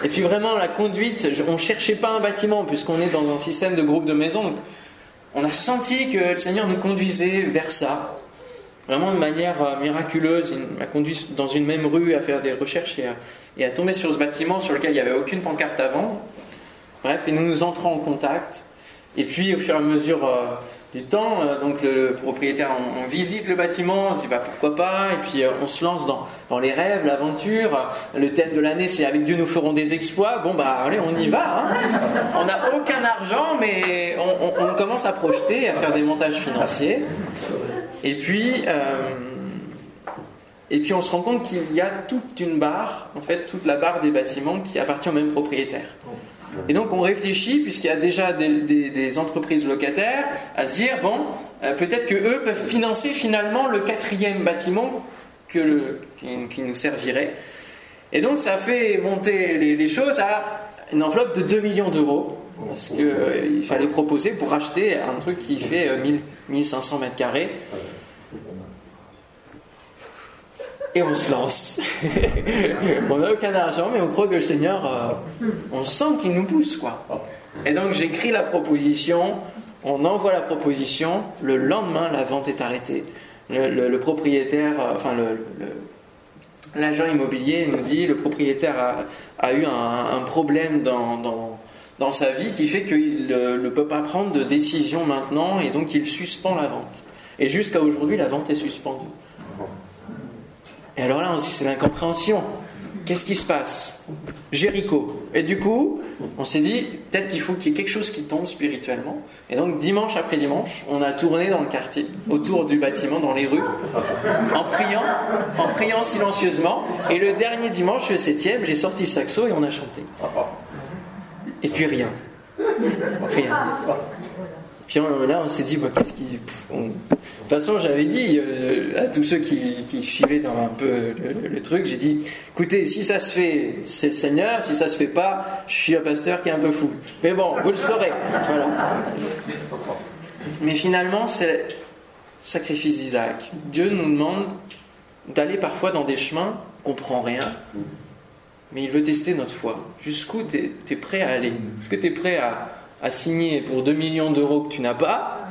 Et puis vraiment, la conduite, on cherchait pas un bâtiment puisqu'on est dans un système de groupe de maisons. On a senti que le Seigneur nous conduisait vers ça. Vraiment de manière euh, miraculeuse. Il m'a conduit dans une même rue à faire des recherches et à, et à tomber sur ce bâtiment sur lequel il n'y avait aucune pancarte avant. Bref, et nous nous entrons en contact. Et puis, au fur et à mesure euh, du temps, euh, donc le propriétaire, on, visite le bâtiment, on se dit bah, pourquoi pas, et puis euh, on se lance dans, dans les rêves, l'aventure. Le thème de l'année, c'est avec Dieu nous ferons des exploits. Bon, bah allez, on y va. hein. On n'a aucun argent, mais on, on- commence à projeter, à faire des montages financiers. Et puis, et puis on se rend compte qu'il y a toute une barre, en fait, toute la barre des bâtiments qui appartient au même propriétaire. Et donc on réfléchit, puisqu'il y a déjà des, entreprises locataires, à se dire, bon, euh, peut-être que eux peuvent financer finalement le quatrième bâtiment que qui, nous servirait. Et donc ça fait monter les, choses à une enveloppe de 2 millions d'euros, parce qu'il fallait proposer pour acheter un truc qui fait euh, 1000 1500 mètres carrés. Et on se lance. on n'a aucun argent, mais on croit que le Seigneur, euh, on sent qu'il nous pousse, quoi. Et donc j'écris la proposition, on envoie la proposition, le lendemain, la vente est arrêtée. Le, propriétaire, euh, enfin l'agent immobilier nous dit, le propriétaire a, a eu un, un problème dans, dans, dans sa vie qui fait qu'il euh, ne peut pas prendre de décision maintenant et donc il suspend la vente. Et jusqu'à aujourd'hui, la vente est suspendue. Et alors là, on se dit, c'est l'incompréhension. Qu'est-ce qui se passe? Jéricho. Et du coup, on s'est dit, peut-être qu'il faut qu'il y ait quelque chose qui tombe spirituellement. Et donc, dimanche après dimanche, on a tourné dans le quartier, autour du bâtiment, dans les rues, en priant, en priant silencieusement. Et le dernier dimanche, le septième, j'ai sorti le saxo et on a chanté. Et puis rien. Rien. Puis on- là, on s'est dit, bah, qu'est-ce qui. De toute façon, j'avais dit euh, à tous ceux qui, qui suivaient dans un peu le, truc, j'ai dit, écoutez, si ça se fait, c'est le Seigneur, si ça se fait pas, je suis un pasteur qui est un peu fou. Mais bon, vous le saurez. Voilà. Mais finalement, c'est le sacrifice d'Isaac. Dieu nous demande d'aller parfois dans des chemins qu'on comprend rien, mais il veut tester notre foi. Jusqu'où tu es, prêt à aller? Est-ce que tu es prêt à, à signer pour 2 millions d'euros que tu n'as pas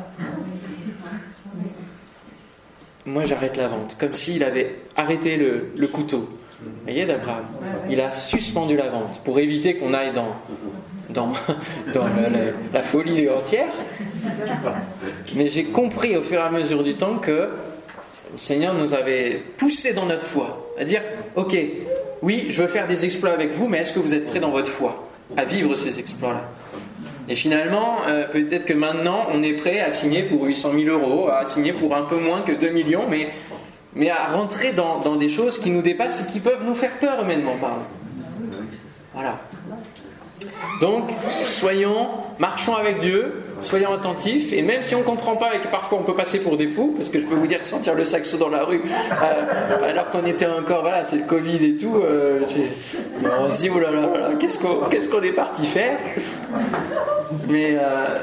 Moi, j'arrête la vente. Comme s'il avait arrêté le, le couteau. Vous voyez, d'Abraham? Il a suspendu la vente pour éviter qu'on aille dans, dans, dans la, la- la folie entière. Mais j'ai compris au fur et à mesure du temps que le Seigneur nous avait poussé dans notre foi, à dire Ok, oui, je veux faire des exploits avec vous, mais est-ce que vous êtes prêts dans votre foi à vivre ces exploits-là? Et finalement, euh, peut-être que maintenant, on est prêt à signer pour 800 000 euros, à signer pour un peu moins que 2 millions, mais, mais à rentrer dans, des choses qui nous dépassent et qui peuvent nous faire peur humainement. Voilà. Donc, soyons, marchons avec Dieu, soyons attentifs, et même si on ne comprend pas et que parfois on peut passer pour des fous, parce que je peux vous dire que sentir le saxo dans la rue, euh, alors qu'on était encore, voilà, c'est le Covid et tout, euh, on se dit, oh là là, là qu'est-ce qu'on est parti faire? Mais euh,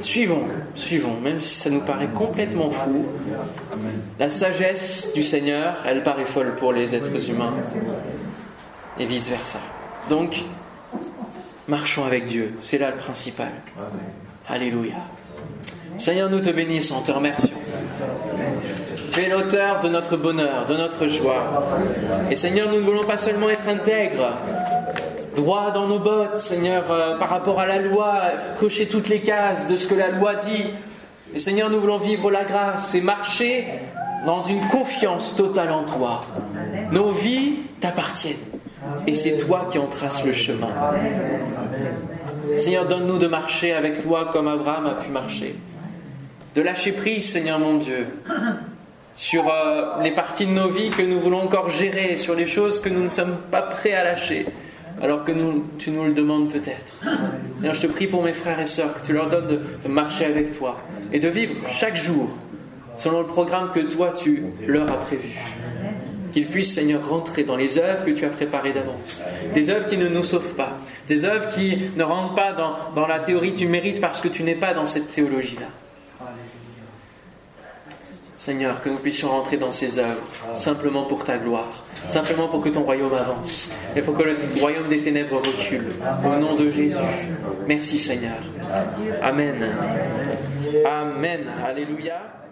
suivons, suivons, même si ça nous paraît complètement fou, la sagesse du Seigneur, elle paraît folle pour les êtres humains, et vice-versa. Donc, marchons avec Dieu, c'est là le principal. Alléluia. Seigneur, nous te bénissons, te remercions. Tu es l'auteur de notre bonheur, de notre joie. Et Seigneur, nous ne voulons pas seulement être intègres, droits dans nos bottes, Seigneur, euh, par rapport à la loi, cocher toutes les cases de ce que la loi dit. Seigneur, nous voulons vivre la grâce et marcher dans une confiance totale en toi. Nos vies t'appartiennent. Et c'est toi qui en traces le chemin. Seigneur, donne-nous de marcher avec toi comme Abraham a pu marcher. De lâcher prise, Seigneur mon Dieu, sur euh, les parties de nos vies que nous voulons encore gérer, sur les choses que nous ne sommes pas prêts à lâcher, alors que nous, tu nous le demandes peut-être. Seigneur, je te prie pour mes frères et sœurs, que tu leur donnes de, marcher avec toi et de vivre chaque jour selon le programme que toi tu leur as prévu. Qu'ils puissent, Seigneur, rentrer dans les œuvres que tu as préparées d'avance. Des œuvres qui ne nous sauvent pas. Des œuvres qui ne rentrent pas dans, dans la théorie du mérite parce que tu n'es pas dans cette théologie-là. Seigneur, que nous puissions rentrer dans ces œuvres simplement pour ta gloire, simplement pour que ton royaume avance et pour que le royaume des ténèbres recule. Au nom de Jésus. Merci Seigneur. Amen. Amen. Alléluia.